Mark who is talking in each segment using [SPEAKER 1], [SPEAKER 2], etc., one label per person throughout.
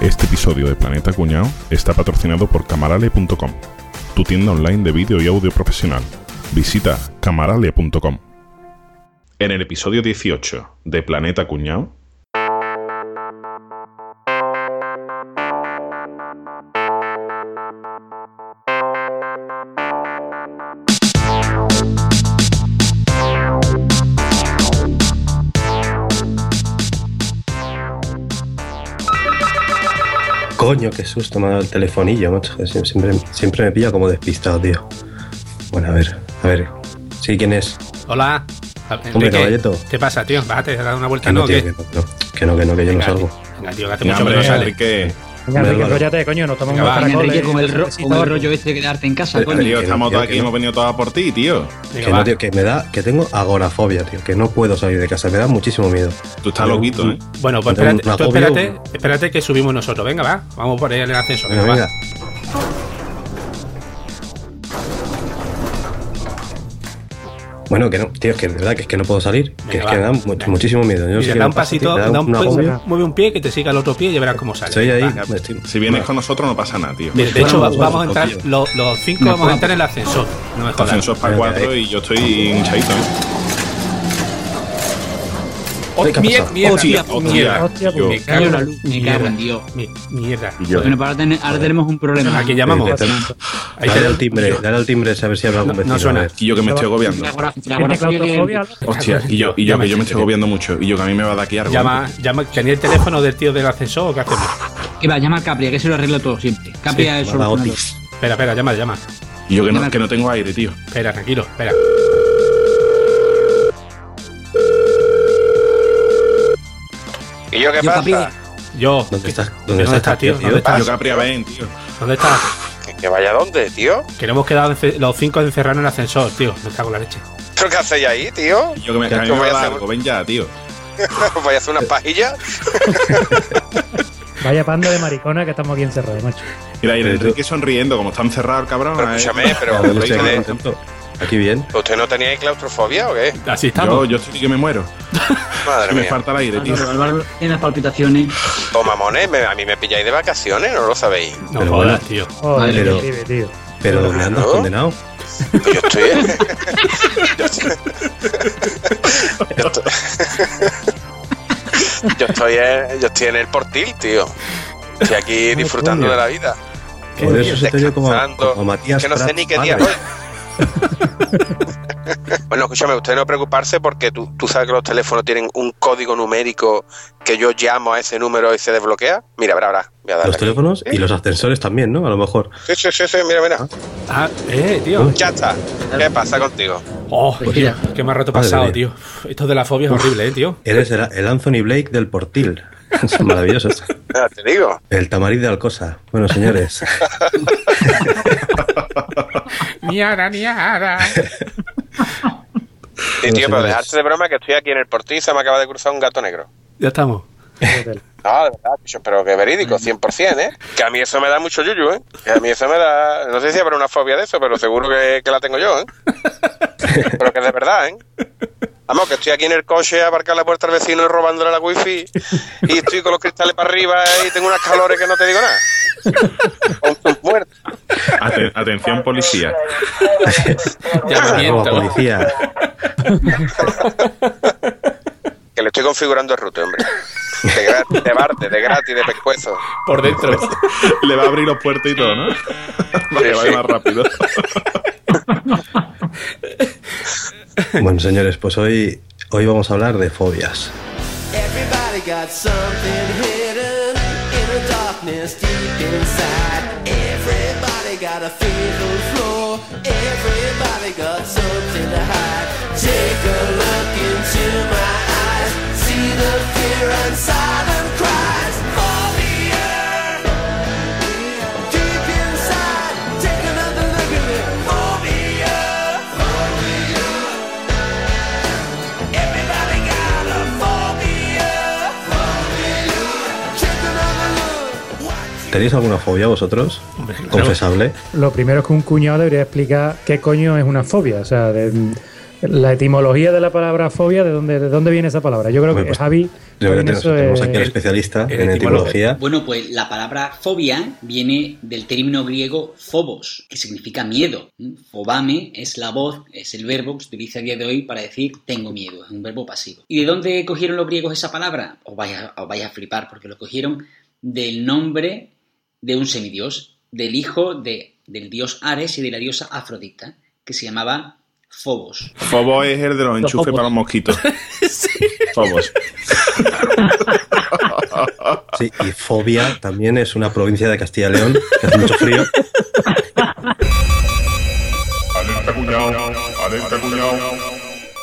[SPEAKER 1] Este episodio de Planeta Cuñado está patrocinado por camarale.com, tu tienda online de vídeo y audio profesional. Visita camarale.com. En el episodio 18 de Planeta Cuñado,
[SPEAKER 2] Coño, qué susto me ha dado el telefonillo, macho. Sie- Siempre, siempre me pilla como despistado, tío. Bueno, a ver, a ver. ¿Sí quién es?
[SPEAKER 3] Hola.
[SPEAKER 2] Hombre, caballeto.
[SPEAKER 3] ¿Qué pasa, tío? Bájate, ¿has dado una vuelta
[SPEAKER 2] Que no,
[SPEAKER 3] no?
[SPEAKER 2] tío,
[SPEAKER 3] qué?
[SPEAKER 2] que no, no, que no, que no, que yo no
[SPEAKER 3] Venga,
[SPEAKER 2] salgo.
[SPEAKER 3] Venga, tío, que hace mucho que no sale.
[SPEAKER 1] Enrique,
[SPEAKER 4] Venga, Enrique, enróllate, coño, nos tomamos
[SPEAKER 3] Venga,
[SPEAKER 4] caracoles.
[SPEAKER 5] Enrique, con el, ro- con el rollo ese de quedarte en casa,
[SPEAKER 2] Eh,
[SPEAKER 5] coño.
[SPEAKER 1] tío, estamos
[SPEAKER 2] no,
[SPEAKER 1] todos aquí,
[SPEAKER 2] no.
[SPEAKER 1] hemos venido todos a por ti, tío.
[SPEAKER 3] Venga,
[SPEAKER 2] Que no, tío, que me da, que tengo agorafobia, tío, que no puedo salir de casa, me da muchísimo miedo.
[SPEAKER 1] Tú estás loquito, ¿eh?
[SPEAKER 3] Bueno, pues espérate, espérate, espérate que subimos nosotros. Venga, va. Vamos por ahí en el ascenso.
[SPEAKER 2] Venga, Bueno, que no, tío, es que de verdad que es que no puedo salir, que
[SPEAKER 3] Venga,
[SPEAKER 2] es que me da muchísimo miedo. Yo
[SPEAKER 3] Mira, da un
[SPEAKER 2] pasa, tío,
[SPEAKER 3] pasito,
[SPEAKER 2] me da
[SPEAKER 3] da un,
[SPEAKER 2] un agobio.
[SPEAKER 3] mueve un pie que te siga el otro pie y ya verás cómo sale.
[SPEAKER 2] Estoy ahí,
[SPEAKER 3] Venga.
[SPEAKER 2] estoy-
[SPEAKER 1] Si vienes con nosotros no pasa nada, tío.
[SPEAKER 3] De hecho, vamos a entrar, los, los cinco
[SPEAKER 5] No
[SPEAKER 3] vamos a entrar en el ascensor. No me
[SPEAKER 1] El ascensor para
[SPEAKER 2] Venga,
[SPEAKER 1] cuatro y yo estoy hinchadito, ¿eh?
[SPEAKER 3] Mierda,
[SPEAKER 1] Hostia,
[SPEAKER 3] mierda.
[SPEAKER 4] hostia,
[SPEAKER 1] Yo-
[SPEAKER 3] Me cago
[SPEAKER 5] la luz, me cago en Dios.
[SPEAKER 3] Mi- Mierda.
[SPEAKER 5] Bueno, para ahora, ten- ahora tenemos un problema.
[SPEAKER 3] Aquí llamamos. Ahí
[SPEAKER 2] Dale al timbre, dale al timbre a ver si habrá algún
[SPEAKER 3] No- no
[SPEAKER 2] vecino.
[SPEAKER 3] suena.
[SPEAKER 2] a.
[SPEAKER 1] Y yo que me estoy agobiando. Hostia, y yo, y yo que yo me estoy agobiando mucho. Y yo que a mí me va a dar aquí algo.
[SPEAKER 3] Llama, llama, ¿tenía el teléfono del tío del ascensor o qué hacemos?
[SPEAKER 5] Que va, llama a Capri, que se lo arregla todo siempre. Capri es.
[SPEAKER 2] Otis.
[SPEAKER 3] Espera, espera, llama, llama.
[SPEAKER 1] Y yo que no, que no tengo aire, tío.
[SPEAKER 3] Espera, tranquilo, espera.
[SPEAKER 6] ¿Y yo qué
[SPEAKER 5] Yo, Capri,
[SPEAKER 6] pasa?
[SPEAKER 3] Yo.
[SPEAKER 2] ¿Dónde
[SPEAKER 3] ¿qué-
[SPEAKER 2] estás?
[SPEAKER 3] ¿Dónde,
[SPEAKER 2] ¿Dónde
[SPEAKER 3] está,
[SPEAKER 2] estás,
[SPEAKER 3] tío?
[SPEAKER 2] tío?
[SPEAKER 3] ¿Dónde está?
[SPEAKER 1] Yo Capri, ven, tío.
[SPEAKER 3] ¿Dónde está?
[SPEAKER 6] ¿Que, vaya dónde, tío?
[SPEAKER 3] Que no hemos quedado los cinco encerrados en el ascensor, tío. Me cago en la leche.
[SPEAKER 6] ¿Pero qué hacéis ahí, tío?
[SPEAKER 1] Y yo que me,
[SPEAKER 6] voy
[SPEAKER 1] dar
[SPEAKER 6] hacer-
[SPEAKER 1] algo. Ven ya, tío.
[SPEAKER 6] ¿Vais a hacer unas pajillas?
[SPEAKER 4] Vaya panda de maricona que estamos aquí encerrados, macho.
[SPEAKER 1] Mira, y Enrique sonriendo, como está encerrado el cabrón.
[SPEAKER 6] Pero
[SPEAKER 1] ¿eh?
[SPEAKER 6] escúchame, pero
[SPEAKER 2] aquí
[SPEAKER 6] ¿usted,
[SPEAKER 2] contento. Aquí bien.
[SPEAKER 6] ¿usted no teníais claustrofobia o qué?
[SPEAKER 3] Así
[SPEAKER 1] Yo,
[SPEAKER 3] estamos.
[SPEAKER 1] yo estoy que me muero.
[SPEAKER 6] Madre
[SPEAKER 1] me
[SPEAKER 6] mía.
[SPEAKER 1] falta el aire, tío.
[SPEAKER 5] Álvaro, Álvaro tiene las palpitaciones.
[SPEAKER 6] O mamones, me- a mí me pilláis de vacaciones, no lo sabéis.
[SPEAKER 3] no
[SPEAKER 2] pero
[SPEAKER 3] jodas,
[SPEAKER 2] bueno.
[SPEAKER 3] tío.
[SPEAKER 4] Joder,
[SPEAKER 2] Pero-
[SPEAKER 4] qué pibe, tío.
[SPEAKER 2] Pero ¿dónde andas
[SPEAKER 6] Claro.
[SPEAKER 2] condenado?
[SPEAKER 6] Pues yo estoy. yo estoy. yo estoy. yo estoy en, yo estoy en el portil, tío. Estoy aquí disfrutando de la vida.
[SPEAKER 2] Por eso se te oye como,
[SPEAKER 6] Descansando,
[SPEAKER 2] como Matías
[SPEAKER 6] que no sé
[SPEAKER 2] Prats
[SPEAKER 6] ni qué
[SPEAKER 2] padre.
[SPEAKER 6] día es. bueno, escúchame, usted no preocuparse porque tú, tú sabes que los teléfonos tienen un código numérico que yo llamo a ese número y se desbloquea. Mira, verá, verá. Voy a darle
[SPEAKER 2] Los
[SPEAKER 6] aquí.
[SPEAKER 2] teléfonos y los ascensores también, ¿no? A lo mejor.
[SPEAKER 6] Sí, sí, sí, sí, mira, mira.
[SPEAKER 3] Ah, eh, tío.
[SPEAKER 6] Ya está. ¿Qué pasa contigo?
[SPEAKER 3] Oh,
[SPEAKER 5] Pues
[SPEAKER 3] tío, qué más rato pasado, tío. Esto de la fobia es horrible, eh, tío.
[SPEAKER 2] Eres el, el Anthony Blake del Portil. Son maravillosos.
[SPEAKER 6] Te digo.
[SPEAKER 2] El tamarit de Alcosa. Bueno, señores.
[SPEAKER 3] Niara, niara.
[SPEAKER 6] Sí, tío, pero dejarte de broma que estoy aquí en el se me acaba de cruzar un gato negro.
[SPEAKER 3] Ya estamos.
[SPEAKER 6] No, de verdad, pero que verídico, 100%, ¿eh? Que a mí eso me da mucho yuyu, ¿eh? Que a mí eso me da... No sé si habrá una fobia de eso, pero seguro que, que la tengo yo, ¿eh? Pero que de verdad, ¿eh? Vamos, que estoy aquí en el coche a aparcar la puerta al vecino y robándole la wifi y estoy con los cristales para arriba y tengo unas calores que no te digo nada. Con tus muertos.
[SPEAKER 1] Aten- atención, policía.
[SPEAKER 3] Llamamiento.
[SPEAKER 2] policía.
[SPEAKER 6] Que le estoy configurando el rute, hombre. De gratis, de barte, de gratis, de pescuezo.
[SPEAKER 3] Por dentro.
[SPEAKER 1] Le va a abrir los puertos y todo, ¿no? Para que vaya más rápido.
[SPEAKER 2] Bueno, señores, pues hoy, hoy vamos a hablar de fobias.
[SPEAKER 7] Everybody got something the darkness deep inside. Everybody got a fatal flaw. Everybody got something to hide. Take a look into my eyes. See the fear and
[SPEAKER 2] ¿Tenéis alguna fobia vosotros?
[SPEAKER 3] Hombre, claro.
[SPEAKER 2] Confesable.
[SPEAKER 4] Lo primero es que un cuñado debería explicar qué coño es una fobia. O sea, de- La etimología de la palabra fobia, ¿de dónde, de dónde viene esa palabra? Yo creo
[SPEAKER 2] Bueno,
[SPEAKER 4] que
[SPEAKER 2] pues,
[SPEAKER 4] Javi.
[SPEAKER 2] Yo creo que
[SPEAKER 4] en
[SPEAKER 2] tenemos,
[SPEAKER 4] eso
[SPEAKER 2] tenemos
[SPEAKER 4] es-
[SPEAKER 2] aquí al especialista
[SPEAKER 3] el
[SPEAKER 2] en etimología.
[SPEAKER 8] Bueno, pues la palabra fobia viene del término griego phobos, que significa miedo. Fobame es la voz, es el verbo que se utiliza a día de hoy para decir tengo miedo, es un verbo pasivo. ¿Y de dónde cogieron los griegos esa palabra? Os vais a, os vais a flipar, porque lo cogieron del nombre de un semidios, del hijo de, del dios Ares y de la diosa Afrodita, que se llamaba Phobos.
[SPEAKER 1] Fobo es el de los enchufes
[SPEAKER 4] Fobos.
[SPEAKER 1] para los mosquitos. Fobos.
[SPEAKER 2] Sí, y Fobia también es una provincia de Castilla y León, que hace mucho frío.
[SPEAKER 1] Alerta cuñado, alerta cuñado.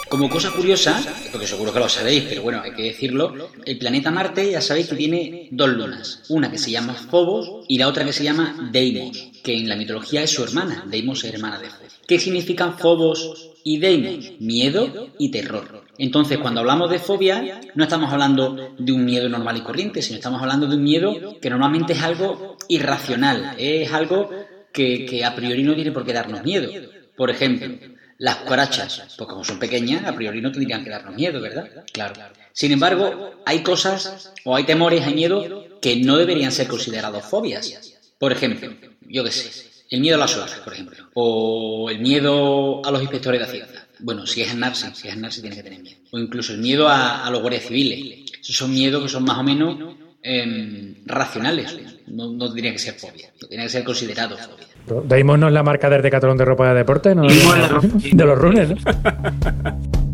[SPEAKER 8] Como cosa curiosa, porque seguro que lo sabéis, pero bueno, hay que decirlo, el planeta Marte ya sabéis que tiene dos lunas, una que se llama Phobos y la otra que se llama Deimos, que en la mitología es su hermana, Deimos es hermana de Phobos. ¿Qué significan Phobos y Deimos? Miedo y terror. Entonces, cuando hablamos de fobia, no estamos hablando de un miedo normal y corriente, sino estamos hablando de un miedo que normalmente es algo irracional, es algo que, que a priori no tiene por qué darnos miedo. Por ejemplo, las cucarachas, pues como son pequeñas, a priori no tendrían que darnos miedo, ¿verdad? Claro. Sin embargo, hay cosas o hay temores, hay miedo que no deberían ser considerados fobias. Por ejemplo, yo qué sé, el miedo a las olas, por ejemplo, o el miedo a los inspectores de Hacienda. Bueno, si es NARSI, si es NARSI tiene que tener miedo. O incluso el miedo a, a los guardias civiles. Esos son miedos que son más o menos em, racionales. No, no tendrían que ser fobias, no que ser considerados fobias.
[SPEAKER 4] Daimon no es la marca del Decathlon de ropa de deporte, ¿no? De los runes, ¿no?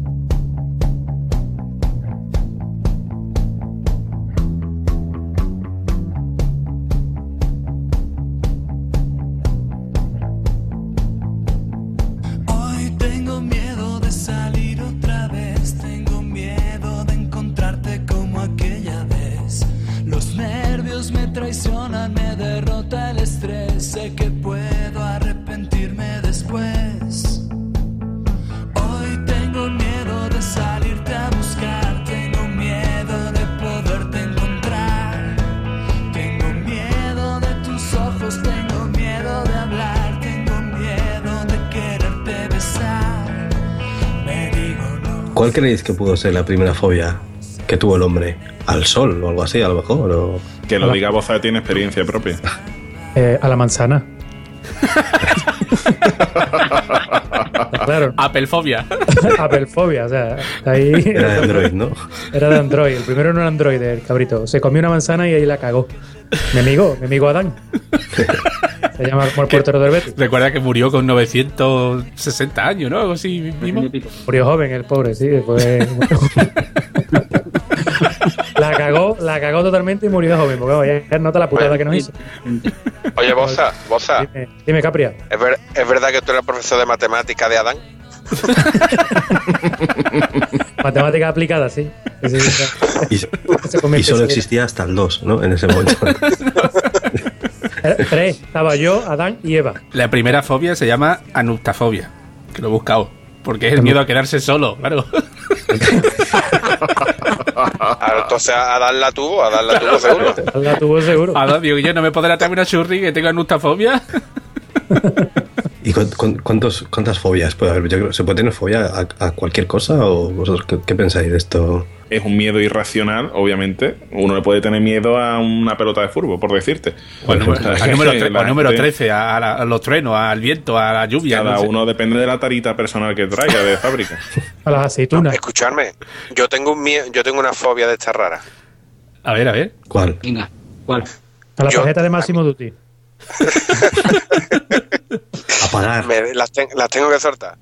[SPEAKER 2] ¿Cuál creéis que pudo ser la primera fobia que tuvo el hombre? ¿Al sol o algo así, a lo mejor? o-
[SPEAKER 1] Que lo diga Boza tiene experiencia propia.
[SPEAKER 4] Eh, a la manzana. claro,
[SPEAKER 3] Apelfobia.
[SPEAKER 4] Apelfobia, o sea, ahí
[SPEAKER 2] Era de Android, ¿no?
[SPEAKER 4] era de Android. El primero no era Android, el cabrito. Se comió una manzana y ahí la cagó. Mi amigo, mi amigo Adán. Se llama como el portero del Betis.
[SPEAKER 3] Recuerda que murió con 960 años, ¿no? Algo así mismo.
[SPEAKER 4] Murió joven el pobre, sí. Después... la cagó, la cagó totalmente y murió joven. Porque ya nota la putada que nos hizo.
[SPEAKER 6] Oye, Boza, Boza,
[SPEAKER 4] Dime, dime, Capria.
[SPEAKER 6] ¿es, ver- ¿es verdad que tú eres profesor de matemática de Adán?
[SPEAKER 4] Matemática aplicada, sí. Sí, sí, sí.
[SPEAKER 2] Y, y solo existía hasta el 2, ¿no? En ese momento.
[SPEAKER 4] Era Tres. Estaba yo, Adán y Eva.
[SPEAKER 3] La primera fobia se llama anuptafobia, que lo he buscado. Porque es el miedo a quedarse solo, claro.
[SPEAKER 6] Entonces Adán la tuvo, Adán la tuvo seguro.
[SPEAKER 4] La tuvo seguro.
[SPEAKER 3] Ahora digo yo, no me podrá traer una churri que tenga anuptafobia.
[SPEAKER 2] ¿Y cu- cu- cuántos, cuántas fobias puede haber? Yo creo, ¿Se puede tener fobia a, a cualquier cosa o vosotros qué, qué pensáis de esto?
[SPEAKER 1] Es un miedo irracional, obviamente. Uno le puede tener miedo a una pelota de fútbol, por decirte.
[SPEAKER 3] O al número,
[SPEAKER 1] La
[SPEAKER 3] o número
[SPEAKER 1] gente-
[SPEAKER 3] 13, a, la- a los truenos, al viento, a la lluvia.
[SPEAKER 1] Cada
[SPEAKER 3] no sé.
[SPEAKER 1] uno depende de la tarita personal que traiga de fábrica.
[SPEAKER 4] A las aceitunas.
[SPEAKER 6] Escuchadme, yo tengo un mie- yo tengo una fobia de esta rara.
[SPEAKER 3] A ver, a ver.
[SPEAKER 2] ¿Cuál?
[SPEAKER 8] Venga, ¿cuál?
[SPEAKER 4] A la
[SPEAKER 6] yo-
[SPEAKER 4] tarjeta de Máximo Duty.
[SPEAKER 2] Apagar.
[SPEAKER 6] Me- las, ten- las tengo que soltar.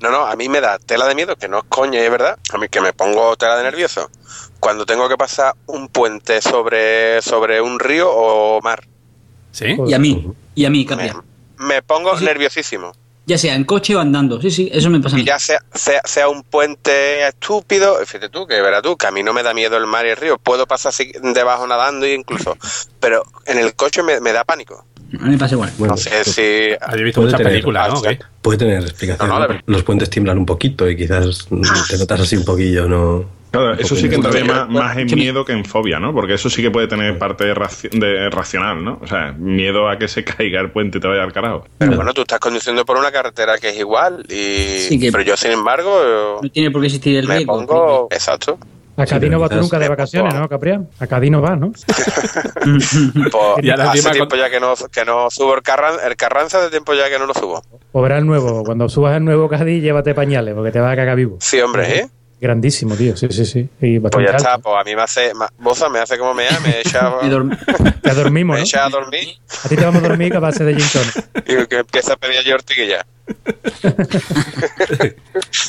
[SPEAKER 6] No, no, a mí me da tela de miedo, que no es coña, es verdad. A mí que me pongo tela de nervioso. Cuando tengo que pasar un puente sobre, sobre un río o mar.
[SPEAKER 3] ¿Sí?
[SPEAKER 8] Y a mí, y a mí,
[SPEAKER 6] Me,
[SPEAKER 8] Capria.
[SPEAKER 6] me pongo
[SPEAKER 8] Sí, sí.
[SPEAKER 6] nerviosísimo.
[SPEAKER 8] Ya sea en coche o andando. Sí, sí, eso me pasa a
[SPEAKER 6] Y
[SPEAKER 8] mí.
[SPEAKER 6] ya sea, sea, sea un puente estúpido, fíjate tú, que verás tú, que a mí no me da miedo el mar y el río. Puedo pasar así debajo nadando y incluso. Pero en el coche me, me da pánico.
[SPEAKER 8] A mí me pasa igual.
[SPEAKER 2] Bueno,
[SPEAKER 6] No sé si.
[SPEAKER 3] Habéis visto
[SPEAKER 2] Puede
[SPEAKER 3] muchas
[SPEAKER 2] tener-
[SPEAKER 3] películas, ¿no? ¿Qué?
[SPEAKER 2] puede tener explicación. Los puentes tiemblan un poquito y quizás te notas así un poquillo, ¿no?
[SPEAKER 1] Claro, eso sí que entraría más, más en miedo que en fobia, ¿no? Porque eso sí que puede tener parte raci- de, racional, ¿no? O sea, miedo a que se caiga el puente y te vaya al carajo.
[SPEAKER 6] Pero bueno, tú estás conduciendo por una carretera que es igual. Y...
[SPEAKER 5] Sí, que-
[SPEAKER 6] Pero yo, sin embargo,
[SPEAKER 5] No tiene por qué existir el
[SPEAKER 6] me
[SPEAKER 5] riesgo.
[SPEAKER 6] pongo... Exacto.
[SPEAKER 4] A Cádiz
[SPEAKER 2] pero
[SPEAKER 4] no vas
[SPEAKER 2] quizás-
[SPEAKER 4] nunca de vacaciones, ¿no, Caprián? A Cádiz no vas, ¿no?
[SPEAKER 6] Pues,
[SPEAKER 3] Y ahora
[SPEAKER 6] hace tiempo
[SPEAKER 3] con-
[SPEAKER 6] ya que no, que no subo el, Carran, el Carranza, de tiempo ya que no lo subo.
[SPEAKER 4] O verás el nuevo. Cuando subas el nuevo Cádiz, llévate pañales, porque te vas a cagar vivo.
[SPEAKER 6] Sí, hombre, ¿eh?
[SPEAKER 4] Grandísimo, tío. Sí, sí, sí. Y
[SPEAKER 6] Pues
[SPEAKER 4] bastante
[SPEAKER 6] ya está,
[SPEAKER 4] alto.
[SPEAKER 6] pues a mí me hace... Boza me hace como me da, me echa,
[SPEAKER 5] Y dorm-
[SPEAKER 4] Ya dormimos,
[SPEAKER 6] me
[SPEAKER 4] ¿no?
[SPEAKER 6] echa a dormir
[SPEAKER 4] A ti te vamos a dormir a base de gin
[SPEAKER 6] y que empieza a pedir yo ortiguilla.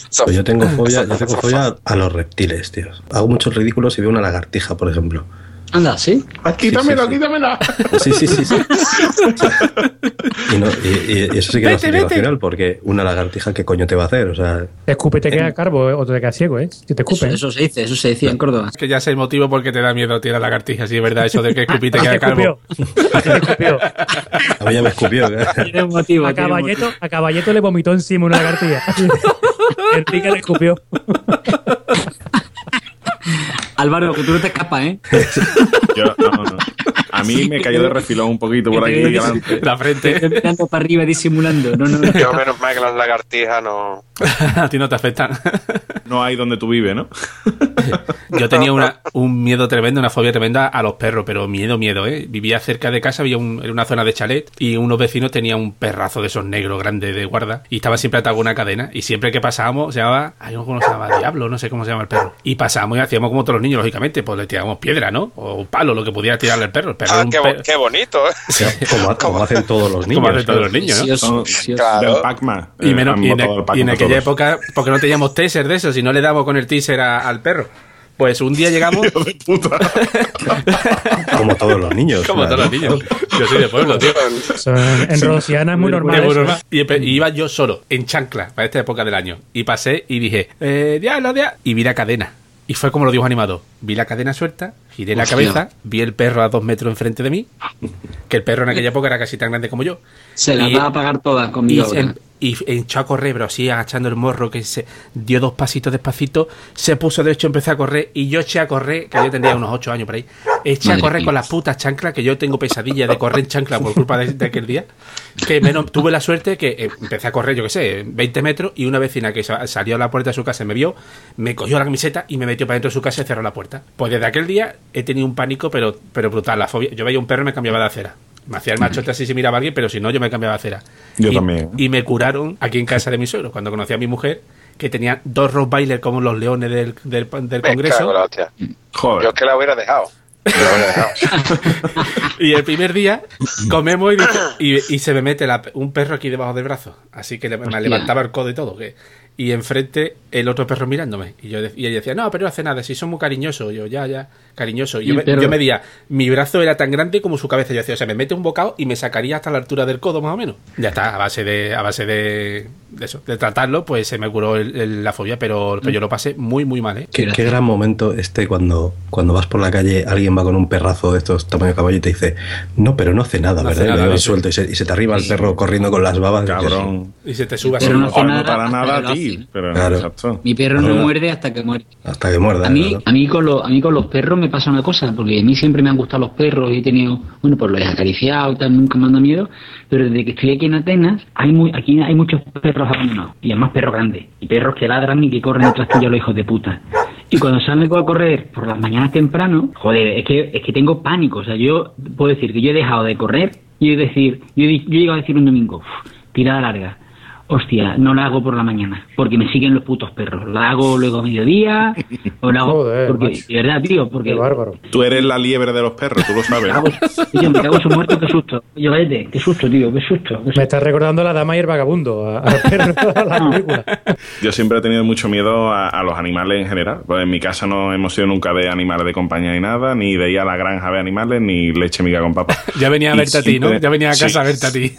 [SPEAKER 6] So-
[SPEAKER 2] Pues yo tengo fobia, yo tengo fobia a los reptiles, tío. Hago muchos ridículos y veo una lagartija, por ejemplo.
[SPEAKER 5] Anda, ¿sí?
[SPEAKER 1] Quítamelo,
[SPEAKER 2] sí, sí.
[SPEAKER 1] quítamelo.
[SPEAKER 2] Sí, sí, sí, sí. Y, no- y- y eso sí que no es racional, porque una lagartija, ¿qué coño te va a hacer? O sea,
[SPEAKER 4] Te escupe y te queda carbo ¿eh? o te quedas ciego, ¿eh? Si te
[SPEAKER 5] Eso,
[SPEAKER 4] escupen.
[SPEAKER 5] eso se dice, eso se decía en Córdoba.
[SPEAKER 3] Es que ya sé el motivo por qué te da miedo tirar lagartijas, si es verdad eso de que queda
[SPEAKER 4] te. Así te escupió.
[SPEAKER 2] a mí ya me escupió. ¿eh?
[SPEAKER 5] Tiene un motivo.
[SPEAKER 4] A Caballeto, a Caballeto le vomitó encima una lagartija. Enrique le escupió.
[SPEAKER 5] Álvaro, que tú no te escapas, ¿eh?
[SPEAKER 1] Yo, no, no. A mí me cayó de refilón un poquito por aquí delante.
[SPEAKER 3] La
[SPEAKER 5] Estoy
[SPEAKER 3] frente.
[SPEAKER 5] mirando para arriba disimulando. No, no, no.
[SPEAKER 6] Yo menos mal que las lagartijas no...
[SPEAKER 3] A ti no te afectan.
[SPEAKER 1] No hay donde tú vives, ¿no?
[SPEAKER 3] Yo tenía una, un miedo tremendo, una fobia tremenda a los perros, pero miedo, miedo, ¿eh? Vivía cerca de casa, había un, en una zona de chalet y unos vecinos tenían un perrazo de esos negros grandes de guarda y estaba siempre atado a una cadena y siempre que pasábamos se llamaba, ay, no, ¿cómo se llama? Diablo, no sé cómo se llama el perro. Y pasábamos y hacíamos como todos los niños, lógicamente, pues le tirábamos piedra, ¿no? O un palo, lo que pudiera tirarle el perro. El perro
[SPEAKER 6] Ah, qué, bo-
[SPEAKER 3] perro-
[SPEAKER 6] qué bonito, ¿eh?
[SPEAKER 2] Como, como hacen todos los niños.
[SPEAKER 3] como hacen todos
[SPEAKER 2] ¿no?
[SPEAKER 3] los niños,
[SPEAKER 6] Claro.
[SPEAKER 1] del Pac-Man.
[SPEAKER 3] Y,
[SPEAKER 1] Eh,
[SPEAKER 3] menos, y, en,
[SPEAKER 1] el
[SPEAKER 3] y en aquella
[SPEAKER 1] todos.
[SPEAKER 3] época, porque no teníamos taser de eso, si no le damos con el teaser a- al perro. Pues un día llegamos,
[SPEAKER 1] Hijo de puta.
[SPEAKER 2] Como todos los niños.
[SPEAKER 3] como
[SPEAKER 2] claro.
[SPEAKER 3] todos los niños, yo soy de pueblo, tío.
[SPEAKER 4] En, Rosiana es muy normal.
[SPEAKER 3] Y iba yo solo, en chancla, para esta época del año. Y pasé y dije, eh, diablo, diablo. Y vi la cadena. Y fue como lo dijo animado. Vi la cadena suelta, giré la cabeza, vi el perro a dos metros enfrente de mí. Que el perro en aquella época era casi tan grande como yo.
[SPEAKER 5] Se las
[SPEAKER 3] Y-
[SPEAKER 5] va a pagar todas conmigo.
[SPEAKER 3] Y echó a correr, bro, así agachando el morro, que se dio dos pasitos despacito, se puso derecho, empecé a correr, y yo eché a correr, que yo tendría unos ocho años por ahí, eché a correr
[SPEAKER 5] mía.
[SPEAKER 3] con las putas chanclas, que yo tengo pesadilla de correr en chancla por culpa de, de aquel día, que menos, tuve la suerte que eh, empecé a correr, yo qué sé, 20 metros, y una vecina que sa- salió a la puerta de su casa me vio, me cogió la camiseta y me metió para dentro de su casa y cerró la puerta. Pues desde aquel día he tenido un pánico, pero, pero brutal, la fobia. Yo veía un perro y me cambiaba de acera. Me hacía el machote así si miraba a alguien, pero si no, yo me cambiaba de acera.
[SPEAKER 1] Yo
[SPEAKER 3] Y-
[SPEAKER 1] también.
[SPEAKER 3] Y me curaron aquí en casa de mi suegro, cuando conocí a mi mujer, que tenía dos Rottweiler como los leones del, del, del
[SPEAKER 6] Me cago en
[SPEAKER 3] Congreso.
[SPEAKER 6] la hostia.
[SPEAKER 1] Joder.
[SPEAKER 6] Yo es que la hubiera dejado.
[SPEAKER 3] Y el primer día comemos y, dice- y, y se me mete la- un perro aquí debajo del brazo. Así que le- me levantaba el codo y todo. que- y enfrente el otro perro mirándome. Y yo y ella decía, no, pero no hace nada, si son muy cariñosos. Y yo, ya, ya, cariñoso. Y yo,
[SPEAKER 5] Y
[SPEAKER 3] me-
[SPEAKER 5] pero-
[SPEAKER 3] yo medía, mi brazo era tan grande como su cabeza. Yo decía, o sea, me mete un bocado y me sacaría hasta la altura del codo más o menos. Ya está, a base de, a base de, de eso, de tratarlo, pues se me curó el- el- la fobia, pero, pero yo lo pasé muy, muy mal, ¿eh?
[SPEAKER 2] Qué, qué gran momento este cuando, cuando vas por la calle, alguien va con un perrazo de estos tamaño caballo y te dice, no, pero no hace nada,
[SPEAKER 3] No hace
[SPEAKER 2] ¿verdad? Y
[SPEAKER 3] nada, no.
[SPEAKER 2] suelto y se, y se te arriba el perro corriendo con las babas.
[SPEAKER 1] Cabrón.
[SPEAKER 3] Y se te sube así.
[SPEAKER 5] Pero no
[SPEAKER 1] No,
[SPEAKER 5] hace nada
[SPEAKER 1] para a ti.
[SPEAKER 5] hace.
[SPEAKER 1] Pero,
[SPEAKER 2] Claro.
[SPEAKER 5] Mi perro no muerde hasta que muere.
[SPEAKER 2] Hasta que muerda.
[SPEAKER 5] A mí,
[SPEAKER 2] claro.
[SPEAKER 5] a mí con los, a mí con los perros me pasa una cosa, porque a mí siempre me han gustado los perros y he tenido, bueno, pues los he acariciado tal, nunca me han dado miedo, pero desde que estoy aquí en Atenas, hay muy, aquí hay muchos perros abandonados, y además perros grandes, y perros que ladran y que corren detrás tuyo los hijos de puta. Y cuando salgo a correr por las mañanas temprano, joder, es que, es que tengo pánico, o sea, yo puedo decir que yo he dejado de correr, y decir, yo, he yo he llegado a decir un domingo, "Uf, tirada larga, Hostia, no la hago por la mañana, porque me siguen los putos perros. La hago luego a mediodía, o la hago.
[SPEAKER 4] Joder,
[SPEAKER 5] porque,
[SPEAKER 4] macho.
[SPEAKER 5] de verdad, tío, porque.
[SPEAKER 4] Qué bárbaro.
[SPEAKER 1] Tú eres la liebre de los perros, tú lo sabes.
[SPEAKER 5] Me cago, tío, me cago en su muerto, qué susto. Oye, cállate, qué susto, tío, qué susto. qué
[SPEAKER 4] Me estás recordando a la dama y el vagabundo, a, a perro, a la película.
[SPEAKER 1] Yo siempre he tenido mucho miedo a, a los animales en general. Pues en mi casa no hemos sido nunca de animales de compañía ni nada, ni de ir a la granja a ver animales, ni leche miga con papa.
[SPEAKER 3] Ya venía a
[SPEAKER 1] Y
[SPEAKER 3] verte a ti, ¿no? Ya venía a casa
[SPEAKER 1] Sí.
[SPEAKER 3] a verte a ti.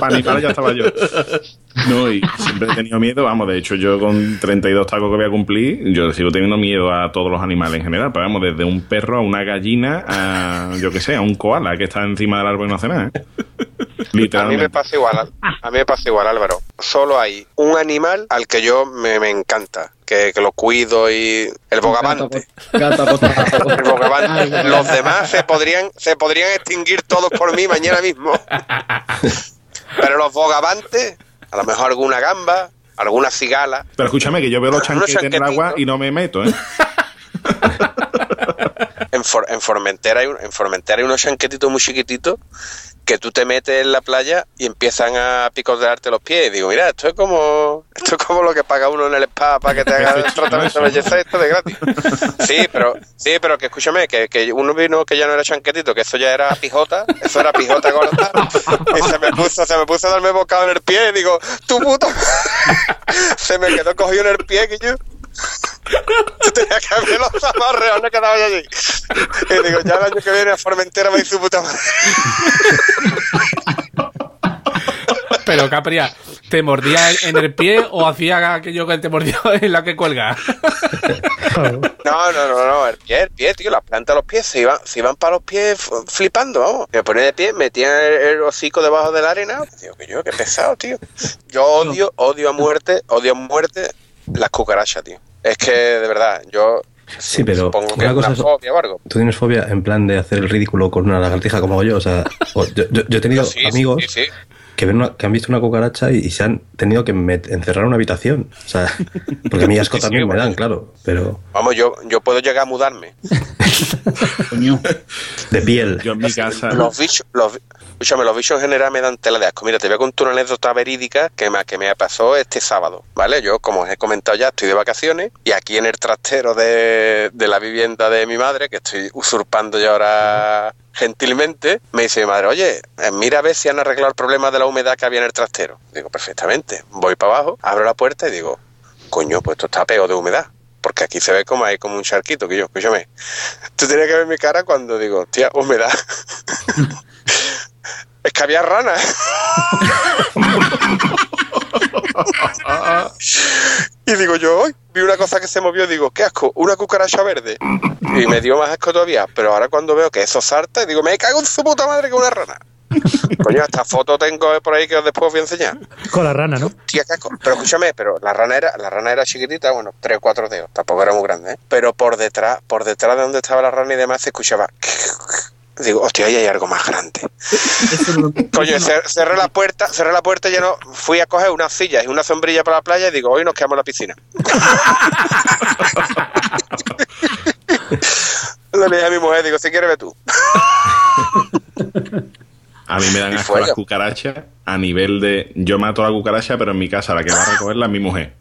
[SPEAKER 1] Para animales ya estaba yo. No, y siempre he tenido miedo, vamos, de hecho yo con 32 tacos que voy a cumplir, yo sigo teniendo miedo a todos los animales en general, pero vamos, desde un perro a una gallina a, yo qué sé, a un koala que está encima del árbol y no hace nada, ¿eh?
[SPEAKER 6] A mí me
[SPEAKER 1] Literalmente.
[SPEAKER 6] pasa igual, a mí me pasa igual, Álvaro. Solo hay un animal al que yo me, me encanta que, que lo cuido y el bogavante.
[SPEAKER 8] Gato.
[SPEAKER 6] El bogavante. Los demás se podrían, se podrían extinguir todos por mí mañana mismo. Pero los bogavantes, a lo mejor alguna gamba, alguna cigala.
[SPEAKER 1] Pero escúchame, que yo veo los chanquetes en el agua y no me meto, ¿eh?
[SPEAKER 6] En, For- en Formentera hay un- en Formentera hay unos chanquetitos muy chiquititos que tú te metes en la playa y empiezan a picotearte los pies. Y digo, mira, esto es como esto es como lo que paga uno en el spa para que te haga el tratamiento de belleza esto de gratis. Sí, pero sí, pero que escúchame, que, que uno vino que ya no era chanquetito, que eso ya era pijota, eso era pijota gorda. Y se me puso, se me puso a darme bocado en el pie y digo, tu puta se me quedó cogido en el pie que yo yo tenía que abrir los ¿dónde quedaba yo allí? Y digo, ya el año que viene a Formentera me hizo puta madre.
[SPEAKER 3] Pero Capria, ¿te mordía en el pie o hacía aquello que te mordió en la que cuelga?
[SPEAKER 6] No, no, no, no, el pie, el pie, tío, las plantas de los pies se iban, se iban para los pies flipando, vamos. Me ponía de pie, metía el, el hocico debajo de la arena. Digo, que yo, qué pesado, tío. Yo odio, odio a muerte, odio a muerte las cucarachas, tío. Es que, de verdad, yo
[SPEAKER 2] Sí, pero
[SPEAKER 6] supongo que
[SPEAKER 2] una
[SPEAKER 6] es
[SPEAKER 2] cosa es-
[SPEAKER 6] fobia o algo.
[SPEAKER 2] ¿Tú tienes fobia en plan de hacer el ridículo con una lagartija como hago yo? O sea, o- yo, yo- yo he tenido
[SPEAKER 6] sí,
[SPEAKER 2] amigos
[SPEAKER 6] sí, sí.
[SPEAKER 2] Que, ven una- que han visto una cucaracha y, y se han tenido que met- encerrar en una habitación. O sea, porque a mí asco
[SPEAKER 6] Sí, sí,
[SPEAKER 2] también me dan, claro. Pero
[SPEAKER 6] Vamos, yo, yo puedo llegar a mudarme.
[SPEAKER 8] Coño.
[SPEAKER 2] de piel.
[SPEAKER 1] Yo en mi casa.
[SPEAKER 6] Los bichos, los, escúchame, los bichos en general me dan tela de asco. Mira, te voy a contar una anécdota verídica que me, que me pasó este sábado, ¿vale? Yo, como os he comentado ya, estoy de vacaciones y aquí en el trastero de, de la vivienda de mi madre, que estoy usurpando ya ahora gentilmente, me dice mi madre, oye, eh, mira a ver si han arreglado el problema de la humedad que había en el trastero. Digo, perfectamente. Voy para abajo, abro la puerta y digo, coño, pues esto está peor de humedad. Porque aquí se ve como hay como un charquito que yo, escúchame. Tú tienes que ver mi cara cuando digo, hostia, humedad. es que había ranas. y digo yo, hoy vi una cosa que se movió, digo, qué asco, una cucaracha verde. Y me dio más asco todavía. Pero ahora cuando veo que eso salta, digo, me cago en su puta madre que una rana. Coño, esta foto tengo por ahí que os después os voy a enseñar.
[SPEAKER 4] Con la rana, ¿no?
[SPEAKER 6] Tía, qué asco. Pero escúchame, pero la rana era, la rana era chiquitita, bueno, tres o cuatro dedos, tampoco era muy grande, ¿eh? Pero por detrás, por detrás de donde estaba la rana y demás se escuchaba. Digo, hostia, ahí hay algo más grande. Coño, cer- cerré la puerta, cerré la puerta y ya no fui a coger unas sillas y una sombrilla para la playa y digo, hoy nos quedamos en la piscina. Le dije a mi mujer, digo, si quieres ve tú.
[SPEAKER 1] A mí me dan asco las cucarachas a nivel de. Yo mato a la cucaracha, pero en mi casa la que va a recogerla es mi mujer.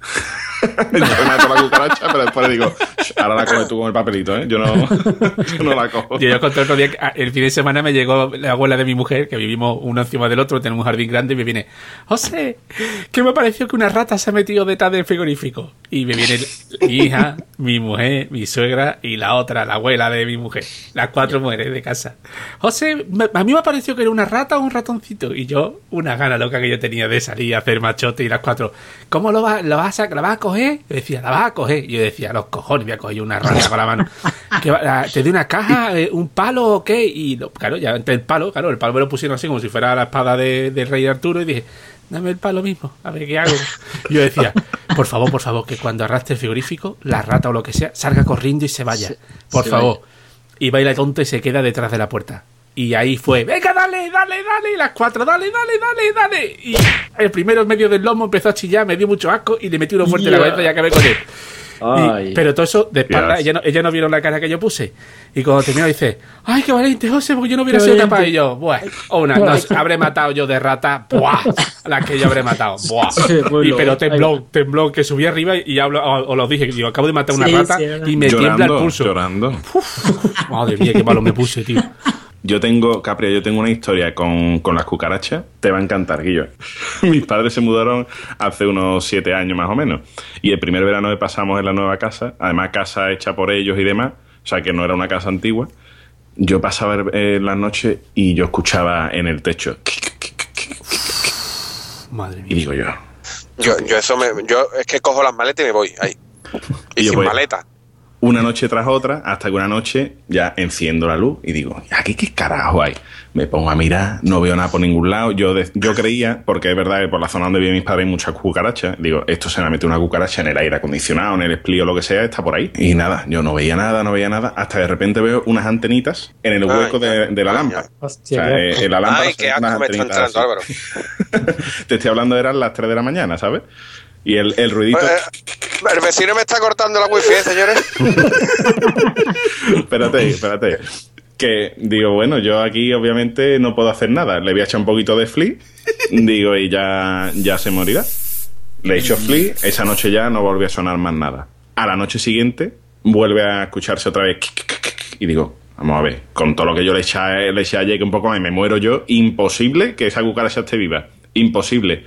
[SPEAKER 1] yo a la cucaracha, pero después le digo, "Sh, ahora la coges tú con el papelito, ¿eh? Yo no, yo la cojo.
[SPEAKER 3] Yo conté otro día ah, el fin de semana me llegó la abuela de mi mujer, que vivimos uno encima del otro, tenemos un jardín grande, y me viene, José, que me pareció que una rata se ha metido detrás del frigorífico. Y me viene mi hija, mi mujer, mi suegra y la otra, la abuela de mi mujer. Las cuatro mujeres de casa. José, me- a mí me pareció que era una rata o un ratoncito. Y yo, una gana loca que yo tenía de salir a hacer machote y las cuatro, ¿cómo lo vas, lo vas a, la vas? Yo decía, la vas a coger. Y yo decía, los cojones, voy a coger yo una rata con la mano. ¿Que va- la- ¿Te doy una caja, eh, un palo o qué? Y lo- claro, ya entre el palo, claro, el palo me lo pusieron así como si fuera la espada de- del rey Arturo y dije, dame el palo mismo, a ver qué hago. Yo decía, por favor, por favor, que cuando arrastre el frigorífico, la rata o lo que sea, salga corriendo y se vaya. Por
[SPEAKER 8] se
[SPEAKER 3] favor. Y baila tonto y se queda detrás de la puerta. Y ahí fue, venga, dale, dale, dale, y las cuatro, dale, dale, dale, dale. Y el primero en medio del lomo empezó a chillar, me dio mucho asco y le metí uno fuerte en la cabeza y acabé con él. Y- pero todo eso de espalda, ella no, ella no vieron la cara que yo puse. Y cuando terminó dice, ay, qué valiente, José, porque yo no hubiera
[SPEAKER 8] Qué
[SPEAKER 3] sido
[SPEAKER 8] valiente.
[SPEAKER 3] capaz. Y yo, buah, una, no, habré matado yo de rata, buah, la que yo habré matado, buah.
[SPEAKER 8] Pueblo,
[SPEAKER 3] Y, pero tembló, tembló, que subí arriba y hablo, o- os lo dije, digo, acabo de matar una
[SPEAKER 8] Sí,
[SPEAKER 3] rata
[SPEAKER 8] sí,
[SPEAKER 3] y me tiembla el
[SPEAKER 1] llorando,
[SPEAKER 3] pulso.
[SPEAKER 1] llorando.
[SPEAKER 3] Madre mía, qué malo me puse, tío.
[SPEAKER 1] Yo tengo, Capria, yo tengo una historia con, con las cucarachas. Te va a encantar, Guillo. Mis padres se mudaron hace unos siete años más o menos. Y el primer verano que pasamos en la nueva casa, además casa hecha por ellos y demás, o sea que no era una casa antigua, yo pasaba eh, las noches y yo escuchaba en el techo.
[SPEAKER 3] Madre
[SPEAKER 1] Y
[SPEAKER 3] mía.
[SPEAKER 1] digo yo,
[SPEAKER 6] Yo, yo eso me, yo es que cojo las maletas y me voy ahí. Y
[SPEAKER 1] Y
[SPEAKER 6] sin
[SPEAKER 1] voy-
[SPEAKER 6] maleta.
[SPEAKER 1] Una noche tras otra, hasta que una noche ya enciendo la luz y digo, ¿aquí qué carajo hay? Me pongo a mirar, no veo nada por ningún lado. Yo, de- yo creía, porque es verdad que por la zona donde viven mis padres hay muchas cucarachas, digo, esto se me mete una cucaracha en el aire acondicionado, en el esplío, lo que sea, está por ahí. Y nada, yo no veía nada, no veía nada, hasta de repente veo unas antenitas en el hueco de, de la lámpara. O
[SPEAKER 4] Hostia,
[SPEAKER 1] sea, eh, en la lámpara
[SPEAKER 6] Ay, qué asco me está entrando. Álvaro.
[SPEAKER 1] Te estoy hablando, eran las 3 de la mañana, ¿sabes? Y el, el ruidito...
[SPEAKER 6] Eh, el vecino me está cortando la wifi, ¿eh, señores.
[SPEAKER 1] espérate, espérate. Que digo, bueno, yo aquí obviamente no puedo hacer nada. Le voy a echar un poquito de flea, digo, y ya, ya se morirá. Le echo flea, esa noche ya no volvió a sonar más nada. A la noche siguiente vuelve a escucharse otra vez. Y digo, vamos a ver, con todo lo que yo le eché, le eché ayer, que un poco más me muero yo, imposible que esa cucaracha esté viva. Imposible.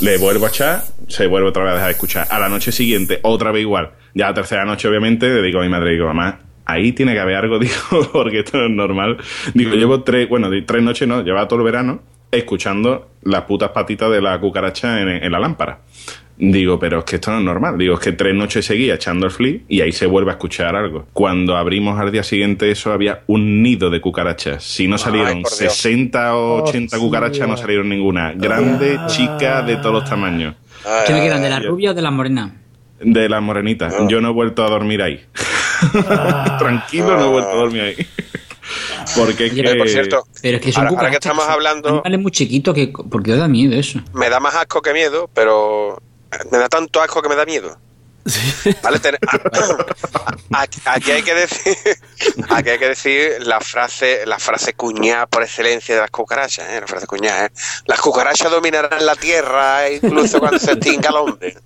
[SPEAKER 1] Le vuelvo a echar, se vuelve otra vez a dejar de escuchar. A la noche siguiente, otra vez igual. Ya la tercera noche, obviamente, le digo a mi madre, digo, mamá, ahí tiene que haber algo, digo, porque esto no es normal. Digo, llevo tres, bueno, tres noches no, llevaba todo el verano escuchando las putas patitas de la cucaracha en, en la lámpara. Digo, pero es que esto no es normal. Digo, es que tres noches seguía echando el flea y ahí se vuelve a escuchar algo. Cuando abrimos al día siguiente eso, había un nido de cucarachas. Si no salieron
[SPEAKER 6] Dios.
[SPEAKER 1] 60 o 80
[SPEAKER 4] Hostia.
[SPEAKER 1] cucarachas, no salieron ninguna. Grande, chica, de todos los tamaños.
[SPEAKER 9] ¿Qué me quedan? ¿De la rubia o de la morena?
[SPEAKER 1] De las morenitas. Yo no he vuelto a dormir ahí. Tranquilo, no he vuelto a dormir ahí. Porque es
[SPEAKER 9] Oye,
[SPEAKER 1] que...
[SPEAKER 6] Por cierto,
[SPEAKER 9] Pero es que son
[SPEAKER 6] ahora, ahora que estamos
[SPEAKER 9] son
[SPEAKER 6] hablando,
[SPEAKER 9] Animales muy chiquitos que porque da miedo eso.
[SPEAKER 6] me da más asco que miedo, pero me da tanto asco que me da miedo. Vale, ten- aquí hay que decir, aquí hay que decir la frase, la frase cuñada por excelencia de las cucarachas, ¿eh? la frase cuñada, ¿eh? Las cucarachas dominarán la tierra incluso cuando se extinga el hombre.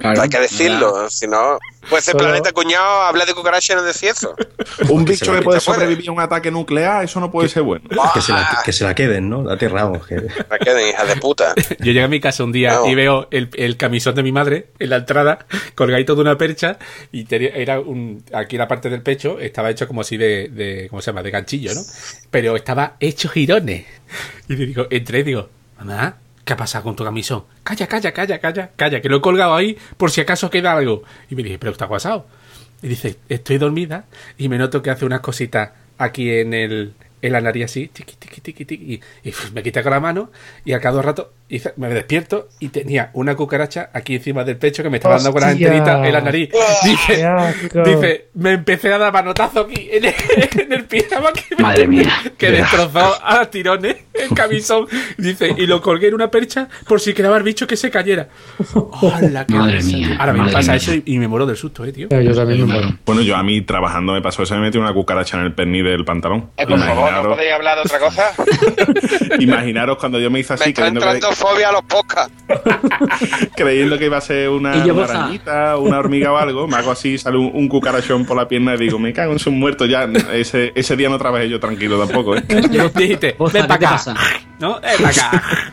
[SPEAKER 9] Claro,
[SPEAKER 6] hay que decirlo, si no, pues el planeta cuñado habla de cucarachas y no decir eso.
[SPEAKER 1] Un bicho que puede
[SPEAKER 6] se puede.
[SPEAKER 1] sobrevivir a un ataque nuclear, eso no puede ser bueno.
[SPEAKER 2] Que se, la, que se la queden, ¿no? La tierra, vamos. Que...
[SPEAKER 6] Me queden hijas de puta.
[SPEAKER 3] Yo llegué a mi casa un día
[SPEAKER 6] No.
[SPEAKER 3] y veo el, el camisón de mi madre en la entrada, colgadito de una percha, y tenía- era un, aquí la parte del pecho estaba hecho como así de, de ¿cómo se llama? De ganchillo, ¿no? Pero estaba hecho girones. Y le digo, entré y digo, mamá, ¿qué ha pasado con tu camisón? Calla, calla, calla, calla, calla, que lo he colgado ahí por si acaso queda algo. Y me dije, ¿pero ha pasado? Y dice, estoy dormida y me noto que hace unas cositas aquí en el en la nariz así, tiqui, tiqui, tiqui, tiqui, y, y me quité con la mano y a cada rato hice- me despierto y tenía una cucaracha aquí encima del pecho que me estaba dando con las antenitas en la nariz.
[SPEAKER 4] ¡Qué
[SPEAKER 3] Dice, dice, me empecé a dar manotazo aquí en el, en el pijama que, me-
[SPEAKER 9] Madre mía.
[SPEAKER 3] que destrozó a tirones el camisón. Dice, y lo colgué en una percha por si quedaba el bicho que se cayera. ¡Hala, qué
[SPEAKER 9] Madre mía!
[SPEAKER 3] Ahora me
[SPEAKER 9] madre
[SPEAKER 3] pasa
[SPEAKER 9] mía.
[SPEAKER 3] eso y, y me muero del susto, eh, tío.
[SPEAKER 4] Yo también me muero.
[SPEAKER 1] Bueno, yo a mí trabajando me pasó eso, me metí una cucaracha en el pernil del pantalón.
[SPEAKER 6] Eh, por favor, ¿no
[SPEAKER 1] Imaginaros,
[SPEAKER 6] podéis hablar de otra cosa?
[SPEAKER 1] imaginaros cuando yo me hice
[SPEAKER 6] Me
[SPEAKER 1] así,
[SPEAKER 6] está
[SPEAKER 1] creyendo que,
[SPEAKER 6] entrando fobia a los podcasts.
[SPEAKER 1] creyendo que iba a ser una,
[SPEAKER 9] yo, Borja.
[SPEAKER 1] arañita, una hormiga o algo, me hago así, sale un, un cucarachón por la pierna y digo, me cago en sus muertos ya. Ese, ese día no trabajé yo tranquilo tampoco, ¿eh?
[SPEAKER 3] Dijiste,
[SPEAKER 9] Borja,
[SPEAKER 3] ven
[SPEAKER 9] ¿qué
[SPEAKER 3] para acá.
[SPEAKER 9] pasa?
[SPEAKER 3] ¿No? Ven para acá.